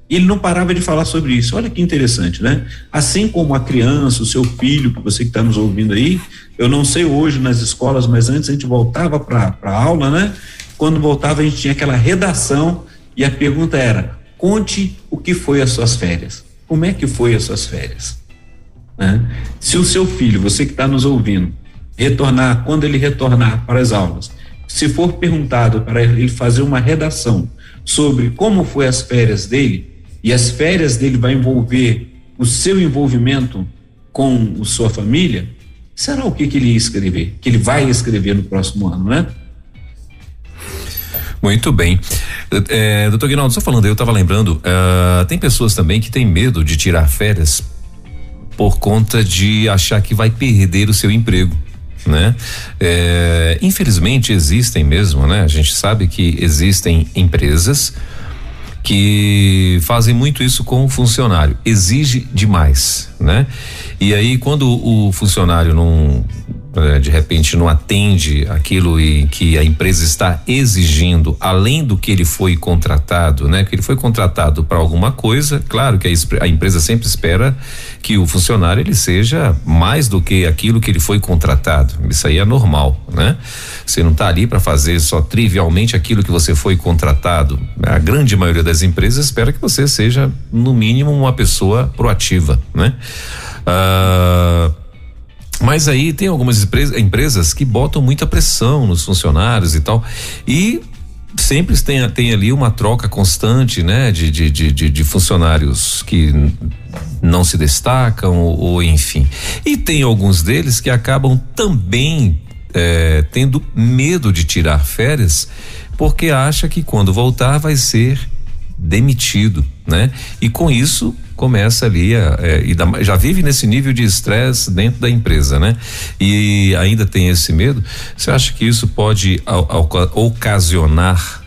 [SPEAKER 3] Ele não parava de falar sobre isso. Olha que interessante, né? Assim como a criança, o seu filho, que você que está nos ouvindo aí, eu não sei hoje nas escolas, mas antes a gente voltava para a aula, né? Quando voltava, a gente tinha aquela redação e a pergunta era: conte o que foi as suas férias. Como é que foi as suas férias? Né? Se o seu filho, você que está nos ouvindo, retornar, quando ele retornar para as aulas, se for perguntado para ele fazer uma redação sobre como foi as férias dele, e as férias dele vai envolver o seu envolvimento com a sua família, será o que, que ele ia escrever? Que ele vai escrever no próximo ano, né?
[SPEAKER 2] Muito bem. É, doutor Guinaldo, só falando, eu estava lembrando, uh, tem pessoas também que têm medo de tirar férias por conta de achar que vai perder o seu emprego. Né? É, infelizmente existem mesmo, né? A gente sabe que existem empresas que fazem muito isso com o funcionário, exige demais, né? E aí quando o funcionário não de repente não atende aquilo em que a empresa está exigindo, além do que ele foi contratado, né? Que ele foi contratado para alguma coisa, claro que a, a, empresa sempre espera que o funcionário ele seja mais do que aquilo que ele foi contratado. Isso aí é normal, né? Você não está ali para fazer só trivialmente aquilo que você foi contratado. A grande maioria das empresas espera que você seja no mínimo uma pessoa proativa, né? Ah, mas aí tem algumas empresas que botam muita pressão nos funcionários e tal. E sempre tem, tem ali uma troca constante, né? De, de, de, de funcionários que não se destacam, ou, ou, enfim. E tem alguns deles que acabam também é, tendo medo de tirar férias, porque acha que quando voltar vai ser demitido, né? E com isso começa ali a, é, e já vive nesse nível de estresse dentro da empresa, né? E ainda tem esse medo. Você acha que isso pode a, a, ocasionar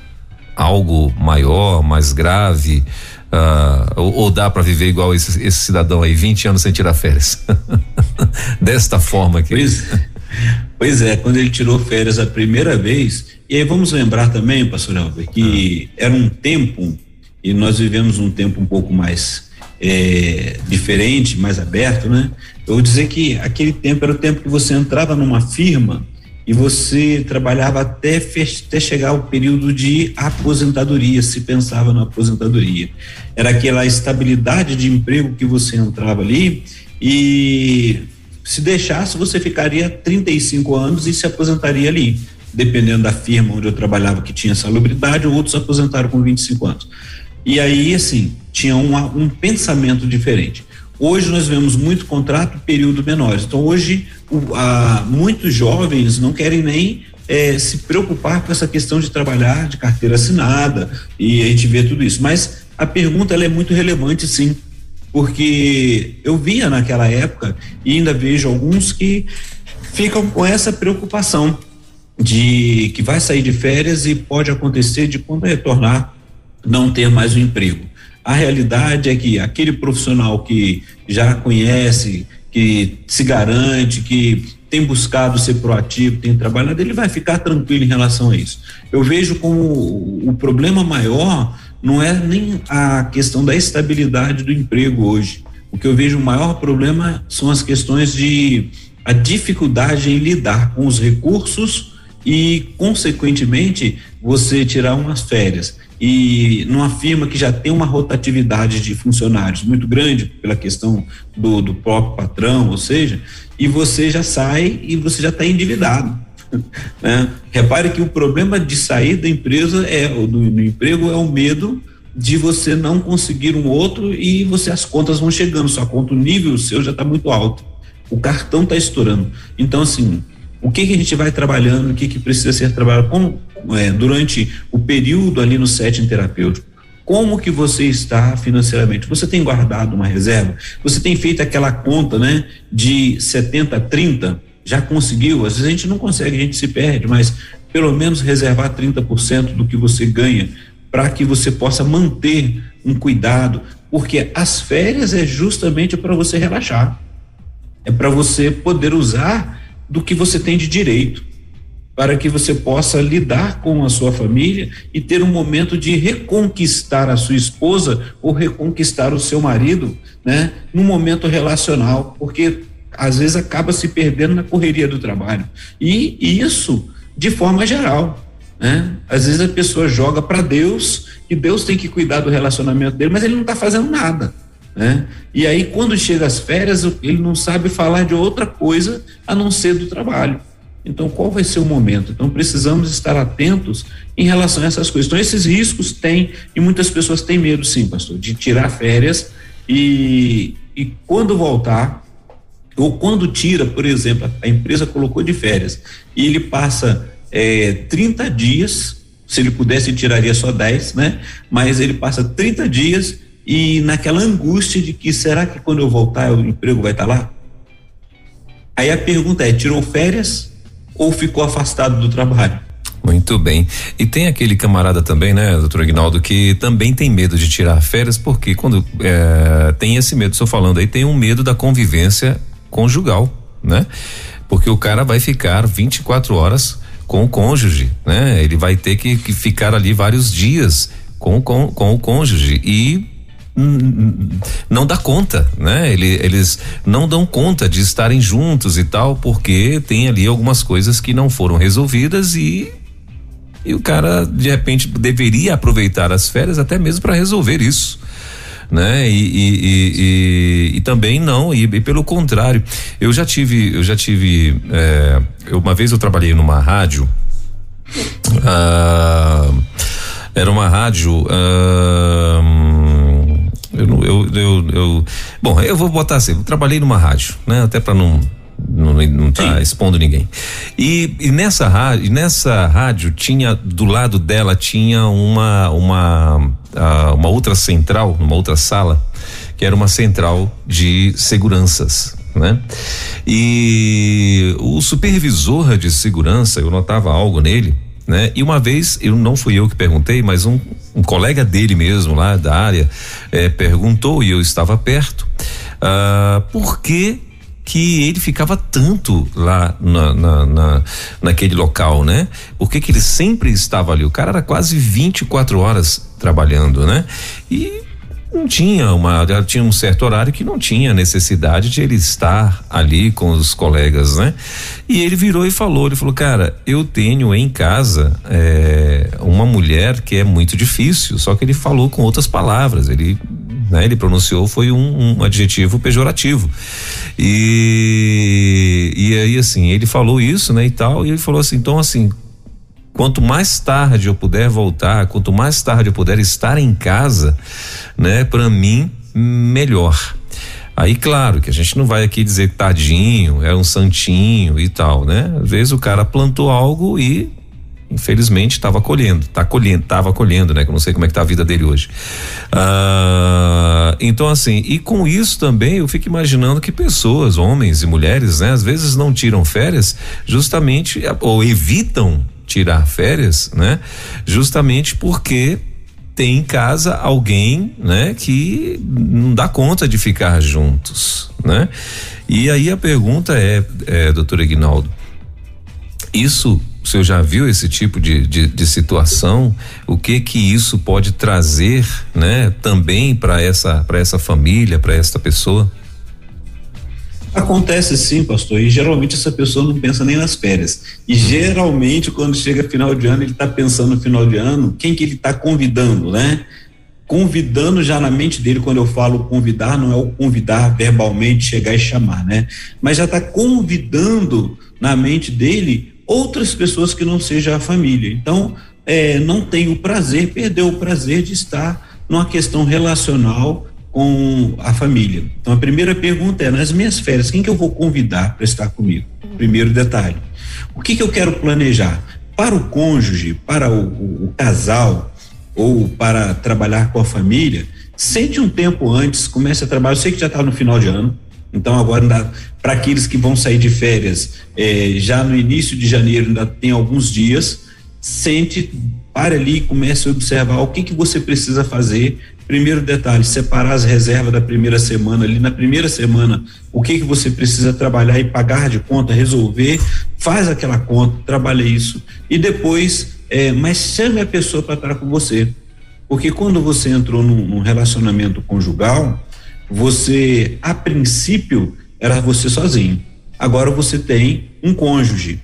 [SPEAKER 2] algo maior, mais grave? Uh, ou, ou, dá para viver igual esse, esse, cidadão aí, 20 anos sem tirar férias? Desta forma aqui.
[SPEAKER 3] Pois, pois é, quando ele tirou férias a primeira vez, e aí vamos lembrar também, pastor Albert, que ah. era um tempo, e nós vivemos um tempo um pouco mais é, diferente, mais aberto, né? Eu vou dizer que aquele tempo era o tempo que você entrava numa firma e você trabalhava até, até chegar o período de aposentadoria, se pensava na aposentadoria. Era aquela estabilidade de emprego que você entrava ali e Se deixasse, você ficaria 35 anos e se aposentaria ali, dependendo da firma onde eu trabalhava que tinha salubridade, outros aposentaram com 25 anos. E aí, assim, tinha um pensamento diferente. Hoje nós vemos muito contrato período menores. Então hoje o, a, muitos jovens não querem nem é, se preocupar com essa questão de trabalhar de carteira assinada e a gente vê tudo isso. Mas a pergunta é muito relevante, sim, porque eu via naquela época e ainda vejo alguns que ficam com essa preocupação de que vai sair de férias e pode acontecer de quando retornar não ter mais um emprego. A realidade é que aquele profissional que já conhece, que se garante, que tem buscado ser proativo, tem trabalhado, ele vai ficar tranquilo em relação a isso. Eu vejo como o problema maior não é nem a questão da estabilidade do emprego hoje. O que eu vejo o maior problema são as questões de a dificuldade em lidar com os recursos e, consequentemente, você tirar umas férias e numa firma que já tem uma rotatividade de funcionários muito grande pela questão do, do próprio patrão, ou seja, e você já sai e você já está endividado. Né? Repare que o problema de sair da empresa é do, do emprego é o medo de você não conseguir um outro e você as contas vão chegando, sua conta, o nível seu já está muito alto, o cartão está estourando. Então assim, o que, que a gente vai trabalhando, o que, que precisa ser trabalhado como, é, durante o período ali no setting terapêutico. Como que você está financeiramente? Você tem guardado uma reserva? Você tem feito aquela conta, né, de 70 a 30? Já conseguiu? Às vezes a gente não consegue, a gente se perde, mas pelo menos reservar 30% do que você ganha para que você possa manter um cuidado, porque as férias é justamente para você relaxar. É para você poder usar do que você tem de direito, para que você possa lidar com a sua família e ter um momento de reconquistar a sua esposa ou reconquistar o seu marido, né, num momento relacional, porque às vezes acaba se perdendo na correria do trabalho. E isso de forma geral. Né? Às vezes a pessoa joga para Deus e Deus tem que cuidar do relacionamento dele, mas ele não está fazendo nada. Né? E aí, quando chega as férias, ele não sabe falar de outra coisa a não ser do trabalho. Então, qual vai ser o momento? Então, precisamos estar atentos em relação a essas coisas. Então, esses riscos têm, e muitas pessoas têm medo, sim, pastor, de tirar férias e, e quando voltar, ou quando tira, por exemplo, a empresa colocou de férias e ele passa é, 30 dias, se ele pudesse, tiraria só 10, né? Mas ele passa 30 dias e naquela angústia de que será que quando eu voltar o emprego vai estar lá? Aí a pergunta é: tirou férias ou ficou afastado do trabalho?
[SPEAKER 2] Muito bem. E tem aquele camarada também, né, doutor Aguinaldo, que também tem medo de tirar férias, porque quando é, tem esse medo, estou falando aí, tem um medo da convivência conjugal, né? Porque o cara vai ficar 24 horas com o cônjuge, né? Ele vai ter que, que ficar ali vários dias com, com, com o cônjuge e não dá conta, né? Ele, eles não dão conta de estarem juntos e tal, porque tem ali algumas coisas que não foram resolvidas e e o cara de repente deveria aproveitar as férias até mesmo para resolver isso né? E, e, e, e também não, e, pelo contrário, eu já tive, eu já tive, é, uma vez eu trabalhei numa rádio, ah, era uma rádio, ah, eu, eu, eu, eu, bom, eu vou botar assim, eu trabalhei numa rádio, né? Até para não não, não tá Sim. expondo ninguém. E, e, nessa rádio, nessa rádio tinha do lado dela tinha uma uma uma outra central, uma outra sala, que era uma central de seguranças, né? E o supervisor de segurança, eu notava algo nele, né? E uma vez, eu não fui eu que perguntei, mas um, um colega dele mesmo lá da área eh, perguntou e eu estava perto, uh, por que que ele ficava tanto lá na, na, na, naquele local, né? Por que ele sempre estava ali? O cara era quase 24 horas trabalhando, né? E não tinha uma, tinha um certo horário que não tinha necessidade de ele estar ali com os colegas, né? E ele virou e falou, ele falou, cara, eu tenho em casa é, uma mulher que é muito difícil, só que ele falou com outras palavras, ele né? Ele pronunciou foi um, um adjetivo pejorativo. E, e aí, assim, ele falou isso, né, e tal, e ele falou assim, então, assim, quanto mais tarde eu puder voltar, quanto mais tarde eu puder estar em casa, né, para mim, melhor. Aí, claro, que a gente não vai aqui dizer que tadinho, é um santinho e tal, né? Às vezes o cara plantou algo e infelizmente estava colhendo, tá colhendo, tava colhendo, né? Que eu não sei como é que tá a vida dele hoje. Ah, então assim, e com isso também eu fico imaginando que pessoas, homens e mulheres, né, às vezes não tiram férias justamente ou evitam tirar férias, né? Justamente porque tem em casa alguém, né, que não dá conta de ficar juntos, né? E aí a pergunta é, é doutor Ignaldo, isso o senhor já viu esse tipo de, de, de situação? O que que isso pode trazer, né, também para essa para essa família, para esta pessoa?
[SPEAKER 3] Acontece sim, pastor, e geralmente essa pessoa não pensa nem nas férias. E geralmente, quando chega final de ano, ele está pensando no final de ano, quem que ele está convidando, né? Convidando já na mente dele, quando eu falo convidar, não é o convidar verbalmente, chegar e chamar, né? Mas já está convidando na mente dele outras pessoas que não seja a família. Então, é, não tem o prazer, perdeu o prazer de estar numa questão relacional com a família. Então, a primeira pergunta é: nas minhas férias, quem que eu vou convidar para estar comigo? Primeiro detalhe. O que, que eu quero planejar? Para o cônjuge, para o, o, o casal ou para trabalhar com a família, sente um tempo antes, comece a trabalhar. Eu sei que já está no final de ano, então, agora, para aqueles que vão sair de férias, é, já no início de janeiro, ainda tem alguns dias, sente, pare ali comece a observar o que, que você precisa fazer. Primeiro detalhe, separar as reservas da primeira semana ali. Na primeira semana, o que, que você precisa trabalhar e pagar de conta, resolver, faz aquela conta, trabalha isso. E depois, é, mas chame a pessoa para estar com você. Porque quando você entrou num, num relacionamento conjugal, você, a princípio, era você sozinho. Agora você tem um cônjuge.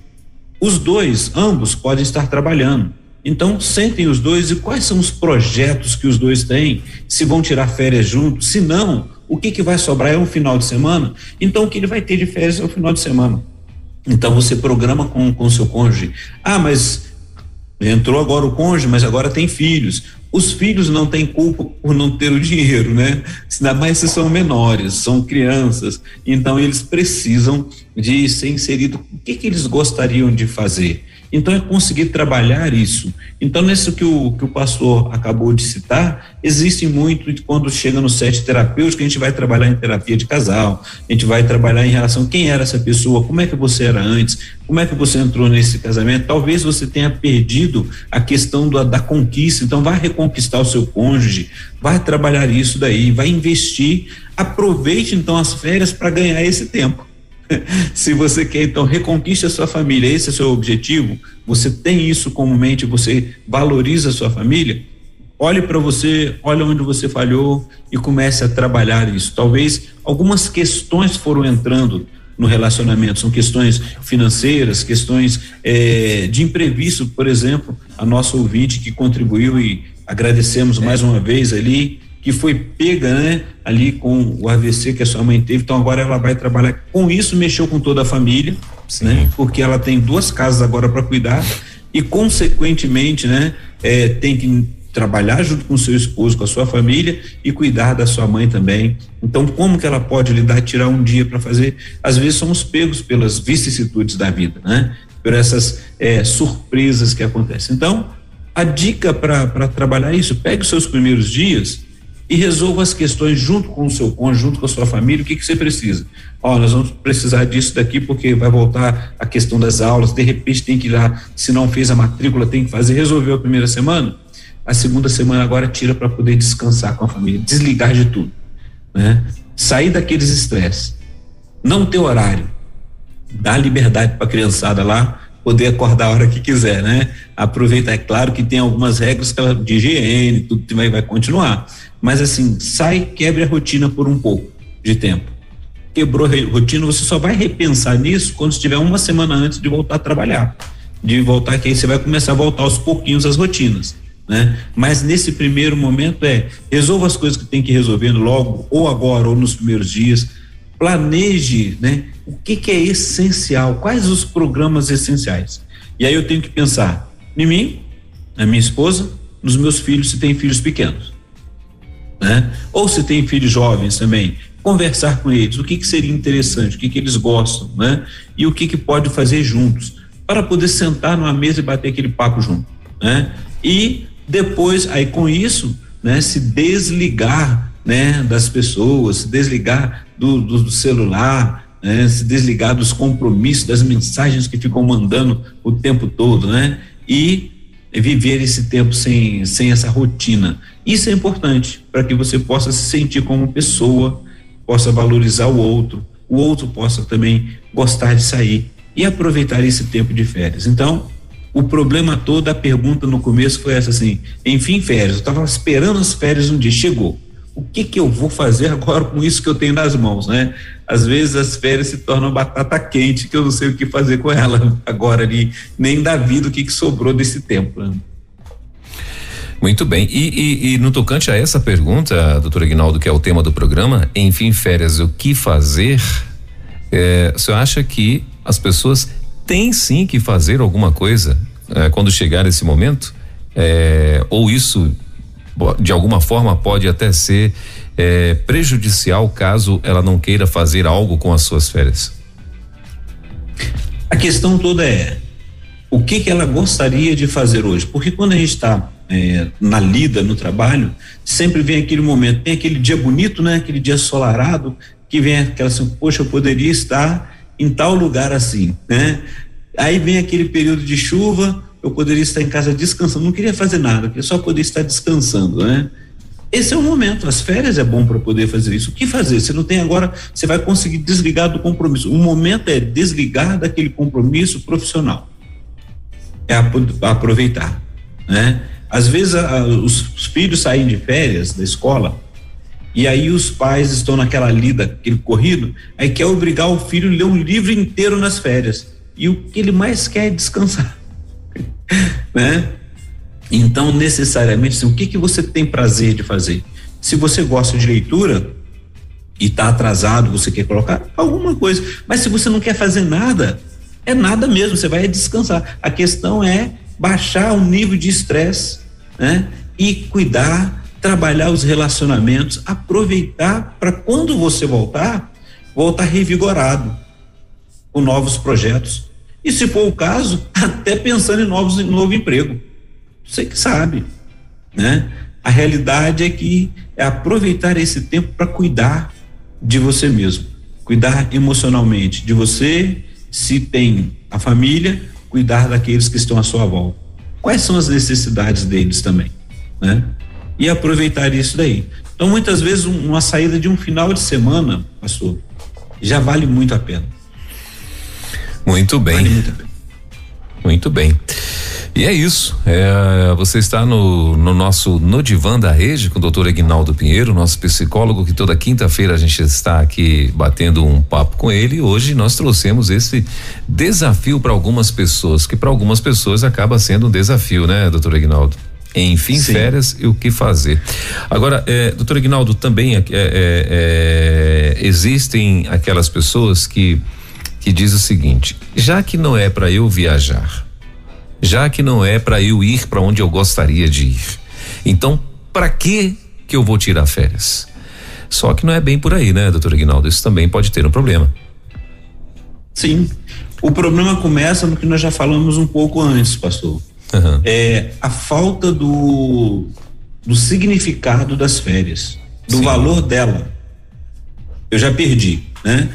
[SPEAKER 3] Os dois, ambos, podem estar trabalhando. Então, sentem os dois e quais são os projetos que os dois têm, se vão tirar férias juntos, se não, o que, que vai sobrar é um final de semana, então o que ele vai ter de férias é o final de semana. Então você programa com o seu cônjuge. Ah, mas entrou agora o cônjuge, mas agora tem filhos. Os filhos não têm culpa por não ter o dinheiro, né? Ainda mais se são menores, são crianças. Então, eles precisam de ser inseridos. O que, que eles gostariam de fazer? Então é conseguir trabalhar isso. Então, nisso que o, que o pastor acabou de citar, existe muito quando chega no set terapêutico, a gente vai trabalhar em terapia de casal, a gente vai trabalhar em relação a quem era essa pessoa, como é que você era antes, como é que você entrou nesse casamento. Talvez você tenha perdido a questão da, da conquista, então vai reconquistar o seu cônjuge, vai trabalhar isso daí, vai investir. Aproveite então as férias para ganhar esse tempo. Se você quer, então, reconquiste a sua família, esse é o seu objetivo, você tem isso como mente, você valoriza a sua família, olhe para você, olhe onde você falhou e comece a trabalhar isso. Talvez algumas questões foram entrando no relacionamento, são questões financeiras, questões é, de imprevisto, por exemplo, a nossa ouvinte que contribuiu e agradecemos é. mais uma vez ali, que foi pega, né, ali com o AVC que a sua mãe teve, então agora ela vai trabalhar com isso, mexeu com toda a família, Sim. né? Porque ela tem duas casas agora para cuidar e consequentemente, né, é, tem que trabalhar junto com seu esposo, com a sua família e cuidar da sua mãe também. Então, como que ela pode lidar, tirar um dia para fazer? Às vezes somos pegos pelas vicissitudes da vida, né? Por essas é, surpresas que acontecem. Então, a dica para trabalhar isso, pegue os seus primeiros dias e resolva as questões junto com o seu cônjuge, junto com a sua família, o que, que você precisa. Ó, nós vamos precisar disso daqui porque vai voltar a questão das aulas, de repente tem que ir lá, se não fez a matrícula, tem que fazer, resolveu a primeira semana, a segunda semana agora tira para poder descansar com a família, desligar de tudo, né? Sair daqueles estresses, não ter horário, dar liberdade para a criançada lá, poder acordar a hora que quiser, né? Aproveitar, é claro que tem algumas regras de higiene, tudo vai, vai continuar, mas assim, sai, quebre a rotina por um pouco de tempo. Quebrou a rotina, você só vai repensar nisso quando estiver uma semana antes de voltar a trabalhar. De voltar, que aí você vai começar a voltar aos pouquinhos as rotinas. né? Mas nesse primeiro momento é resolva as coisas que tem que resolver logo, ou agora, ou nos primeiros dias. Planeje, né? O que, que é essencial? Quais os programas essenciais? E aí eu tenho que pensar em mim, na minha esposa, nos meus filhos, se tem filhos pequenos, né? Ou se tem filhos jovens também, conversar com eles, o que, que seria interessante, o que, que eles gostam, né? E o que, que pode fazer juntos, para poder sentar numa mesa e bater aquele papo junto, né? E depois, aí com isso, né, se desligar, né, das pessoas, se desligar do, do, do celular, né, se desligar dos compromissos, das mensagens que ficam mandando o tempo todo, né? E viver esse tempo sem, sem essa rotina. Isso é importante para que você possa se sentir como pessoa, possa valorizar o outro, o outro possa também gostar de sair e aproveitar esse tempo de férias. Então, o problema todo, a pergunta no começo foi essa assim: enfim, férias. Eu estava esperando as férias um dia, chegou. O que que eu vou fazer agora com isso que eu tenho nas mãos, né? Às vezes as férias se tornam batata quente, que eu não sei o que fazer com ela agora ali, nem da vida o que, que sobrou desse tempo. Né?
[SPEAKER 2] Muito bem. E, e, e, no tocante a essa pergunta, doutor Aguinaldo, que é o tema do programa, enfim, férias, o que fazer? É, o senhor acha que as pessoas têm sim que fazer alguma coisa é, quando chegar esse momento? É, ou isso, de alguma forma, pode até ser é, prejudicial caso ela não queira fazer algo com as suas férias?
[SPEAKER 3] A questão toda é o que, que ela gostaria de fazer hoje? Porque quando a gente está é, na lida, no trabalho, sempre vem aquele momento, tem aquele dia bonito, né? Aquele dia solarado, que vem aquela assim, poxa, eu poderia estar em tal lugar assim, né? Aí vem aquele período de chuva, eu poderia estar em casa descansando, não queria fazer nada, queria só poder estar descansando, né? Esse é o momento, as férias é bom para poder fazer isso. O que fazer? Você não tem agora, você vai conseguir desligar do compromisso. O momento é desligar daquele compromisso profissional. É aproveitar, né? Às vezes a, os, os filhos saem de férias da escola e aí os pais estão naquela lida, aquele corrido, aí quer obrigar o filho a ler um livro inteiro nas férias. E o que ele mais quer é descansar. né? Então, necessariamente, assim, o que, que você tem prazer de fazer? Se você gosta de leitura e está atrasado, você quer colocar alguma coisa. Mas se você não quer fazer nada, é nada mesmo, você vai descansar. A questão é baixar o nível de estresse, né? E cuidar, trabalhar os relacionamentos, aproveitar para quando você voltar, voltar revigorado, com novos projetos. E se for o caso, até pensando em novos novo emprego. Você que sabe, né? A realidade é que é aproveitar esse tempo para cuidar de você mesmo, cuidar emocionalmente de você, se tem a família, cuidar daqueles que estão à sua volta. Quais são as necessidades deles também, né? E aproveitar isso daí. Então, muitas vezes, uma saída de um final de semana, pastor, já vale muito a pena.
[SPEAKER 2] Muito bem. Vale muito, bem. muito bem. E é isso. É, você está no, no nosso No Divã da Rede com o doutor Aguinaldo Pinheiro, nosso psicólogo, que toda quinta-feira a gente está aqui batendo um papo com ele. E hoje nós trouxemos esse desafio para algumas pessoas, que para algumas pessoas acaba sendo um desafio, né, doutor Aguinaldo? Enfim, Sim. férias e o que fazer. Agora, é, doutor Aguinaldo, também é, é, é, existem aquelas pessoas que, que diz o seguinte: já que não é para eu viajar, já que não é para eu ir para onde eu gostaria de ir. Então, para que que eu vou tirar férias? Só que não é bem por aí, né, doutor Aguinaldo? Isso também pode ter um problema.
[SPEAKER 3] Sim. O problema começa no que nós já falamos um pouco antes, pastor. Uhum. É a falta do, do significado das férias, do Sim. valor dela. Eu já perdi, né?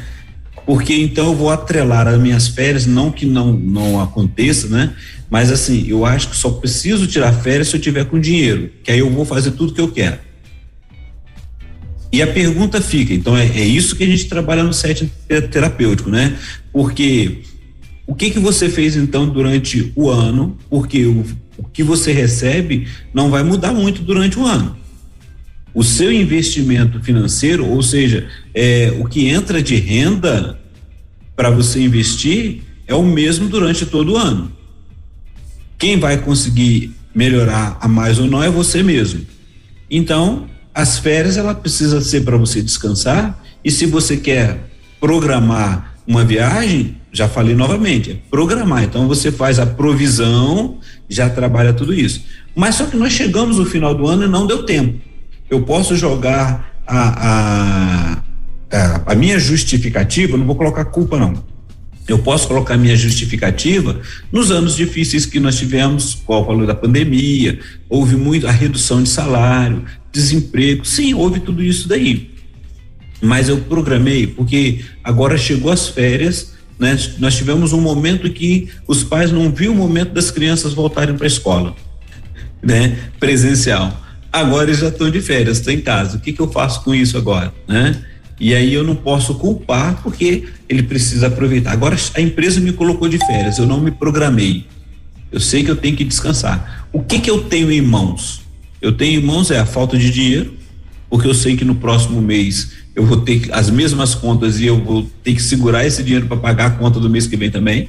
[SPEAKER 3] Porque então eu vou atrelar as minhas férias, não que não, não aconteça, né? Mas assim, eu acho que só preciso tirar férias se eu tiver com dinheiro, que aí eu vou fazer tudo que eu quero. E a pergunta fica, então é, é isso que a gente trabalha no set terapêutico, né? Porque o que que você fez então durante o ano? Porque o, o que você recebe não vai mudar muito durante o ano. O seu investimento financeiro, ou seja, é, o que entra de renda para você investir, é o mesmo durante todo o ano. Quem vai conseguir melhorar a mais ou não é você mesmo. Então, as férias ela precisa ser para você descansar e se você quer programar uma viagem, já falei novamente, é programar. Então você faz a provisão, já trabalha tudo isso. Mas só que nós chegamos no final do ano e não deu tempo. Eu posso jogar a, a, a, a minha justificativa, não vou colocar culpa não. Eu posso colocar minha justificativa nos anos difíceis que nós tivemos, qual o valor da pandemia, houve muito a redução de salário, desemprego, sim, houve tudo isso daí. Mas eu programei porque agora chegou as férias, né? Nós tivemos um momento que os pais não viam o momento das crianças voltarem para a escola, né? Presencial. Agora eles já estão de férias, estão em casa. O que, que eu faço com isso agora, né? E aí eu não posso culpar porque ele precisa aproveitar. Agora a empresa me colocou de férias, eu não me programei. Eu sei que eu tenho que descansar. O que que eu tenho em mãos? Eu tenho em mãos é a falta de dinheiro, porque eu sei que no próximo mês eu vou ter as mesmas contas e eu vou ter que segurar esse dinheiro para pagar a conta do mês que vem também,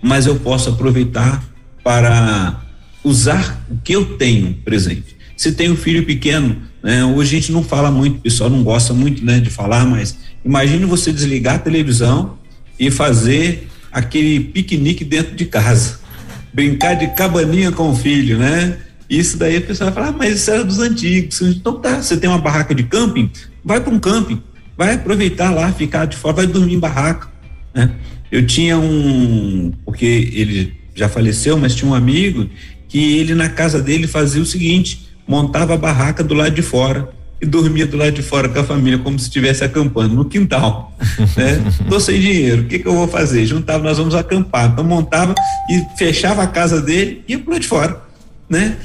[SPEAKER 3] mas eu posso aproveitar para usar o que eu tenho presente. Se tem um filho pequeno, né, hoje a gente não fala muito, o pessoal não gosta muito né, de falar, mas imagine você desligar a televisão e fazer aquele piquenique dentro de casa, brincar de cabaninha com o filho, né? Isso daí a pessoa vai falar, ah, mas isso era dos antigos. Então tá, você tem uma barraca de camping, vai para um camping, vai aproveitar lá, ficar de fora, vai dormir em barraca. Né? Eu tinha um, porque ele já faleceu, mas tinha um amigo que ele na casa dele fazia o seguinte: montava a barraca do lado de fora e dormia do lado de fora com a família, como se estivesse acampando no quintal. Né? Tô sem dinheiro, o que, que eu vou fazer? Juntava, nós vamos acampar. Então montava e fechava a casa dele e ia pro lado de fora. Né?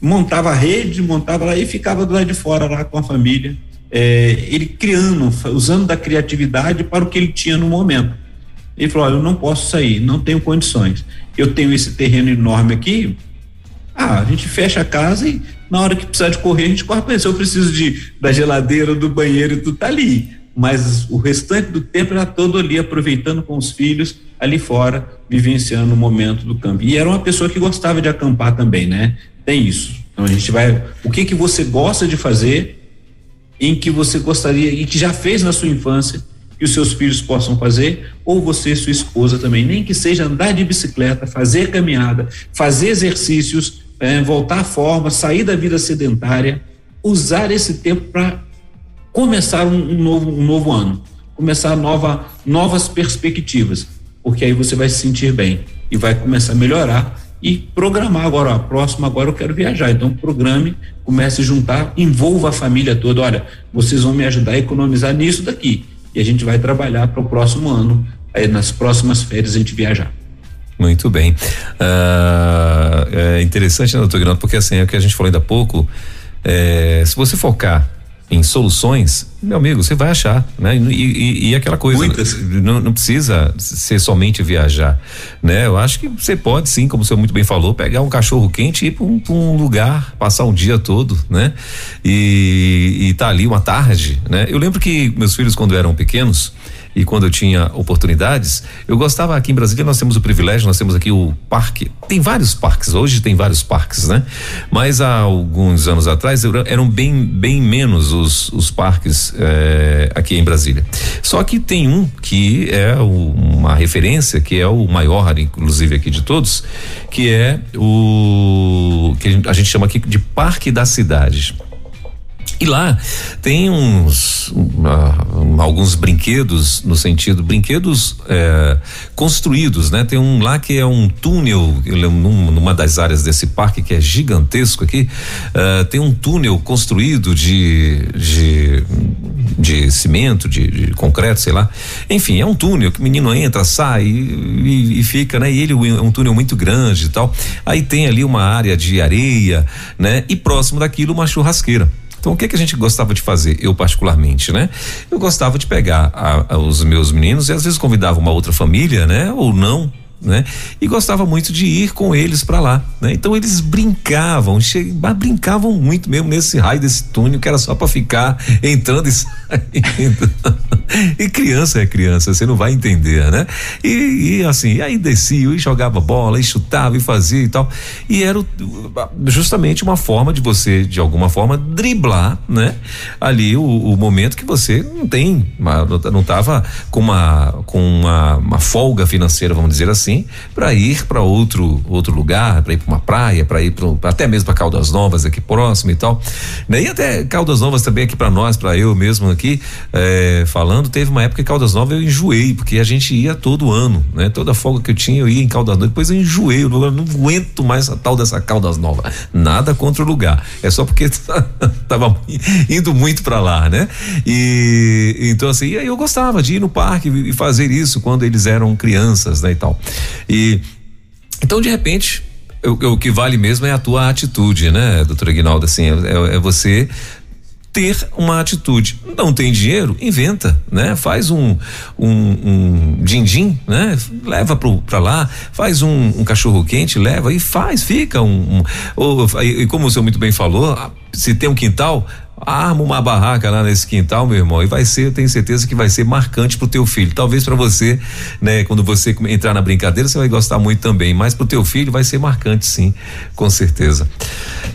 [SPEAKER 3] Montava a rede, montava lá e ficava do lado de fora lá com a família é, ele criando, usando da criatividade para o que ele tinha no momento. Ele falou: Olha, eu não posso sair, não tenho condições. Eu tenho esse terreno enorme aqui. Ah, a gente fecha a casa e na hora que precisar de correr, a gente corre para isso. Eu preciso de, da geladeira, do banheiro, tudo tá ali. Mas o restante do tempo era todo ali, aproveitando com os filhos, ali fora, vivenciando o momento do campo. E era uma pessoa que gostava de acampar também, né? Tem isso. Então a gente vai. O que que você gosta de fazer em que você gostaria e que já fez na sua infância que os seus filhos possam fazer, ou você e sua esposa também, nem que seja andar de bicicleta, fazer caminhada, fazer exercícios, é, voltar à forma, sair da vida sedentária, usar esse tempo para começar um, um, novo, um novo ano, começar nova, novas perspectivas, porque aí você vai se sentir bem e vai começar a melhorar e programar agora, ó, próximo agora eu quero viajar. Então programe, comece a juntar, envolva a família toda. Olha, vocês vão me ajudar a economizar nisso daqui. E a gente vai trabalhar para o próximo ano, aí nas próximas férias a gente viajar.
[SPEAKER 2] Muito bem. Uh, é interessante, né, doutor Guilherme, porque assim, é o que a gente falou ainda há pouco, é, se você focar em soluções, meu amigo, você vai achar, né? E, e, e aquela coisa, não, não, precisa ser somente viajar, né? Eu acho que você pode sim, como o senhor muito bem falou, pegar um cachorro quente e ir para um, um, lugar, passar um dia todo, né? E, e tá ali uma tarde, né? Eu lembro que meus filhos quando eram pequenos, e quando eu tinha oportunidades, eu gostava aqui em Brasília, nós temos o privilégio, nós temos aqui o parque, tem vários parques, hoje tem vários parques, né? Mas há alguns anos atrás eram bem, bem menos os, os parques eh, aqui em Brasília. Só que tem um que é o, uma referência, que é o maior, inclusive aqui de todos, que é o que a gente chama aqui de Parque da Cidade. E lá tem uns uh, alguns brinquedos no sentido brinquedos uh, construídos, né? Tem um lá que é um túnel numa das áreas desse parque que é gigantesco aqui, uh, tem um túnel construído de de, de cimento, de, de, concreto, sei lá. Enfim, é um túnel que o menino entra, sai e, e, fica, né? E ele é um túnel muito grande e tal. Aí tem ali uma área de areia, né? E próximo daquilo uma churrasqueira. Então o que que a gente gostava de fazer, eu particularmente, né? Eu gostava de pegar a, a, os meus meninos e às vezes convidava uma outra família, né? Ou não, né? E gostava muito de ir com eles para lá, né? Então eles brincavam, brincavam muito mesmo nesse raio desse túnel que era só para ficar entrando e saindo. e criança é criança, você não vai entender, né? E, e assim, aí descia e jogava bola, e chutava e fazia e tal. E era justamente uma forma de você, de alguma forma, driblar, né? Ali o, o momento que você não tem, não estava com uma com uma, uma folga financeira, vamos dizer assim, para ir para outro outro lugar, para ir para uma praia, para ir pro, até mesmo para Caldas Novas aqui próximo e tal, né? E até Caldas Novas também aqui para nós, para eu mesmo aqui é, falando, teve uma época em Caldas Novas eu enjoei porque a gente ia todo ano, né? Toda folga que eu tinha eu ia em Caldas Novas, depois eu enjoei, eu não, aguento mais a tal dessa Caldas Novas. Nada contra o lugar, é só porque tava indo muito para lá, né? E então assim, aí eu gostava de ir no parque e fazer isso quando eles eram crianças, né, e tal. E então de repente o, o que vale mesmo é a tua atitude, né, doutor Aguinaldo, assim, é, é você ter uma atitude. Não tem dinheiro? Inventa, né? Faz um um, um din-din, né? Leva para lá, faz um, um, cachorro quente, leva e faz, fica um, um ou, e, como o senhor muito bem falou, se tem um quintal, arma uma barraca lá nesse quintal, meu irmão, e vai ser, eu tenho certeza que vai ser marcante pro teu filho. Talvez para você, né, quando você entrar na brincadeira, você vai gostar muito também, mas pro teu filho vai ser marcante sim, com certeza.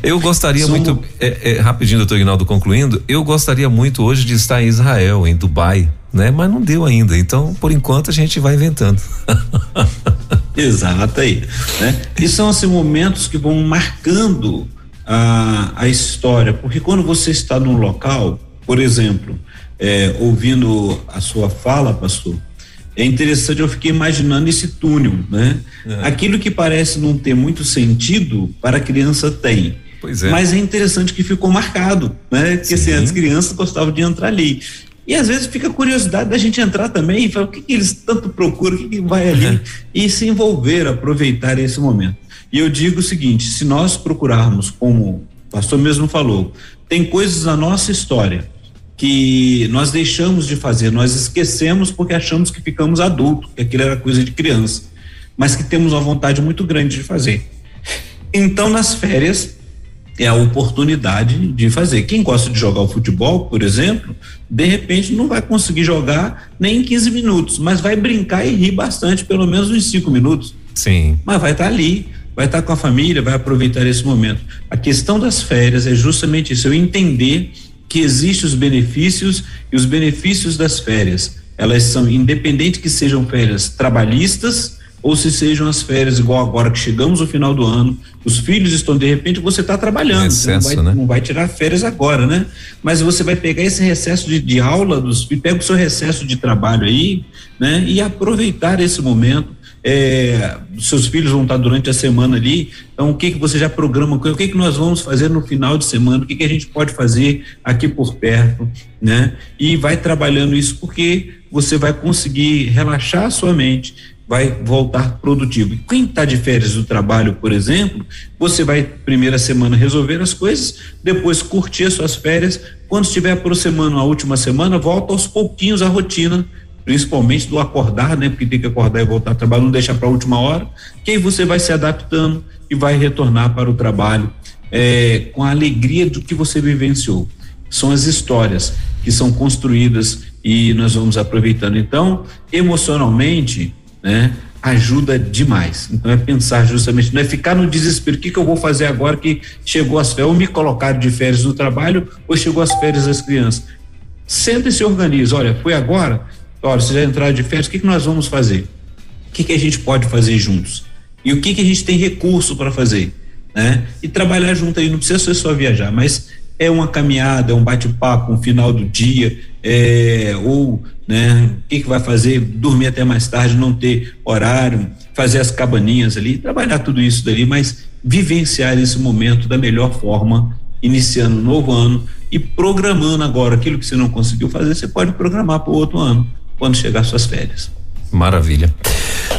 [SPEAKER 2] Eu gostaria muito, é, é, rapidinho, doutor Ignaldo, concluindo, eu gostaria muito hoje de estar em Israel, em Dubai, né, mas não deu ainda, então, por enquanto, a gente vai inventando.
[SPEAKER 3] Exato aí, né? E são esses momentos que vão marcando a, a história, porque quando você está num local, por exemplo, é, ouvindo a sua fala, pastor, é interessante, eu fiquei imaginando esse túnel, né? É. Aquilo que parece não ter muito sentido, para a criança tem. Pois é. Mas é interessante que ficou marcado, né? Porque assim, as crianças gostavam de entrar ali. E às vezes fica a curiosidade da gente entrar também e falar o que, que eles tanto procuram, o que, que vai ali e se envolver, aproveitar esse momento. E eu digo o seguinte: se nós procurarmos, como o pastor mesmo falou, tem coisas na nossa história que nós deixamos de fazer, nós esquecemos porque achamos que ficamos adultos, que aquilo era coisa de criança, mas que temos uma vontade muito grande de fazer. Então, nas férias, é a oportunidade de fazer. Quem gosta de jogar o futebol, por exemplo, de repente não vai conseguir jogar nem em 15 minutos, mas vai brincar e rir bastante, pelo menos uns 5 minutos.
[SPEAKER 2] Sim.
[SPEAKER 3] Mas vai estar tá ali, vai estar com a família, vai aproveitar esse momento. A questão das férias é justamente isso, eu entender que existem os benefícios e os benefícios das férias. Elas são independente que sejam férias trabalhistas ou se sejam as férias igual agora que chegamos ao final do ano, os filhos estão de repente você está trabalhando,
[SPEAKER 2] excesso,
[SPEAKER 3] você não vai,
[SPEAKER 2] né?
[SPEAKER 3] não vai, tirar férias agora, né? Mas você vai pegar esse recesso de, de aula dos pega o seu recesso de trabalho aí, né? E aproveitar esse momento é, seus filhos vão estar durante a semana ali, então o que que você já programa, o que que nós vamos fazer no final de semana, o que que a gente pode fazer aqui por perto, né? E vai trabalhando isso porque você vai conseguir relaxar a sua mente, vai voltar produtivo. E quem está de férias do trabalho, por exemplo, você vai primeira semana resolver as coisas, depois curtir as suas férias, quando estiver aproximando a última semana, volta aos pouquinhos a rotina principalmente do acordar, né? Porque tem que acordar e voltar ao trabalho, não deixar para a última hora, que aí você vai se adaptando e vai retornar para o trabalho é, com a alegria do que você vivenciou. São as histórias que são construídas e nós vamos aproveitando. Então, emocionalmente, né? ajuda demais. Então é pensar justamente, não é ficar no desespero, o que, que eu vou fazer agora que chegou as férias, ou me colocaram de férias no trabalho, ou chegou as férias das crianças. Senta e se organiza, olha, foi agora, olha, vocês já entraram de férias, o que, que nós vamos fazer? O que, que a gente pode fazer juntos? E o que, que a gente tem recurso para fazer? Né? E trabalhar junto aí, não precisa ser só viajar, mas é uma caminhada, é um bate-papo, um final do dia, é, ou né, o que, que vai fazer, dormir até mais tarde, não ter horário, fazer as cabaninhas ali, trabalhar tudo isso dali, mas vivenciar esse momento da melhor forma, iniciando um novo ano e programando agora aquilo que você não conseguiu fazer, você pode programar para o outro ano quando chegar suas férias.
[SPEAKER 2] Maravilha.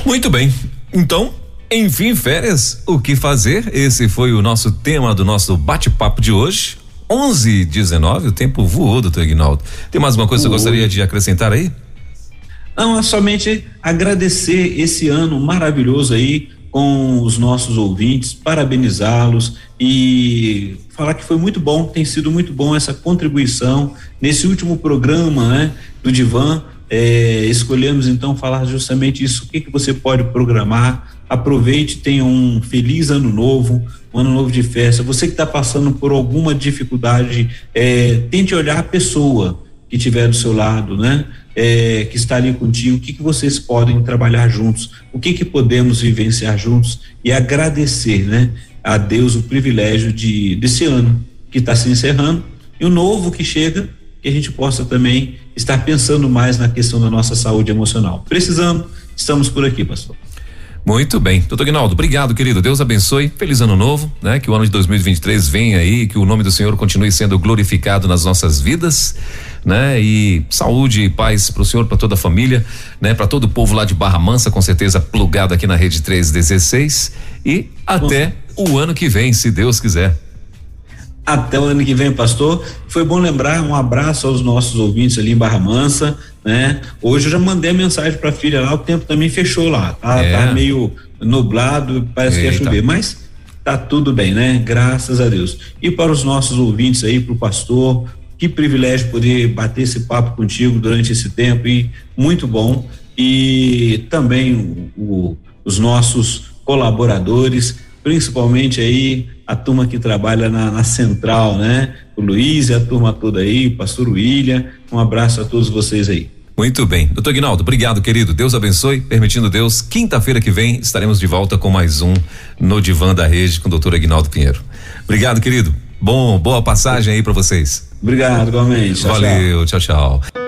[SPEAKER 2] Muito bem. Então, enfim, férias, o que fazer? Esse foi o nosso tema do nosso bate-papo de hoje. 11 19 o tempo voou, doutor Ignaldo. Tem mais alguma coisa que você gostaria de acrescentar aí?
[SPEAKER 3] Não, é somente agradecer esse ano maravilhoso aí com os nossos ouvintes, parabenizá-los e falar que foi muito bom, tem sido muito bom essa contribuição nesse último programa, né, do Divan. É, escolhemos então falar justamente isso. O que que você pode programar? Aproveite, tenha um feliz ano novo, um ano novo de festa. Você que está passando por alguma dificuldade, é, tente olhar a pessoa que estiver do seu lado, né? É, que está ali contigo, o que, que vocês podem trabalhar juntos, o que, que podemos vivenciar juntos e agradecer, né? A Deus o privilégio de desse ano que está se encerrando e o novo que chega, que a gente possa também estar pensando mais na questão da nossa saúde emocional. Precisando, estamos por aqui, pastor.
[SPEAKER 2] Muito bem. Doutor Guinaldo, obrigado, querido. Deus abençoe. Feliz ano novo, né? Que o ano de 2023 venha aí, que o nome do Senhor continue sendo glorificado nas nossas vidas, né? E saúde e paz para o Senhor, para toda a família, né? Para todo o povo lá de Barra Mansa, com certeza plugado aqui na Rede 316 e até o ano que vem, se Deus quiser.
[SPEAKER 3] Até o ano que vem, pastor. Foi bom lembrar um abraço aos nossos ouvintes ali em Barra Mansa, né? Hoje eu já mandei a mensagem para a filha lá, o tempo também fechou lá, tá, é. tá meio nublado, parece Eita. que ia chover, mas tá tudo bem, né? Graças a Deus. E para os nossos ouvintes aí, para o pastor, que privilégio poder bater esse papo contigo durante esse tempo e muito bom. E também o, o, os nossos colaboradores, principalmente aí a turma que trabalha na, na, central, né? O Luiz e a turma toda aí, o pastor William, um abraço a todos vocês aí.
[SPEAKER 2] Muito bem. Doutor Guinaldo, obrigado, querido. Deus abençoe. Permitindo Deus, quinta-feira que vem estaremos de volta com mais um No Divã da Rede com o doutor Aguinaldo Pinheiro. Obrigado, querido. Bom, boa passagem aí para vocês.
[SPEAKER 3] Obrigado, igualmente.
[SPEAKER 2] Valeu, tchau, tchau.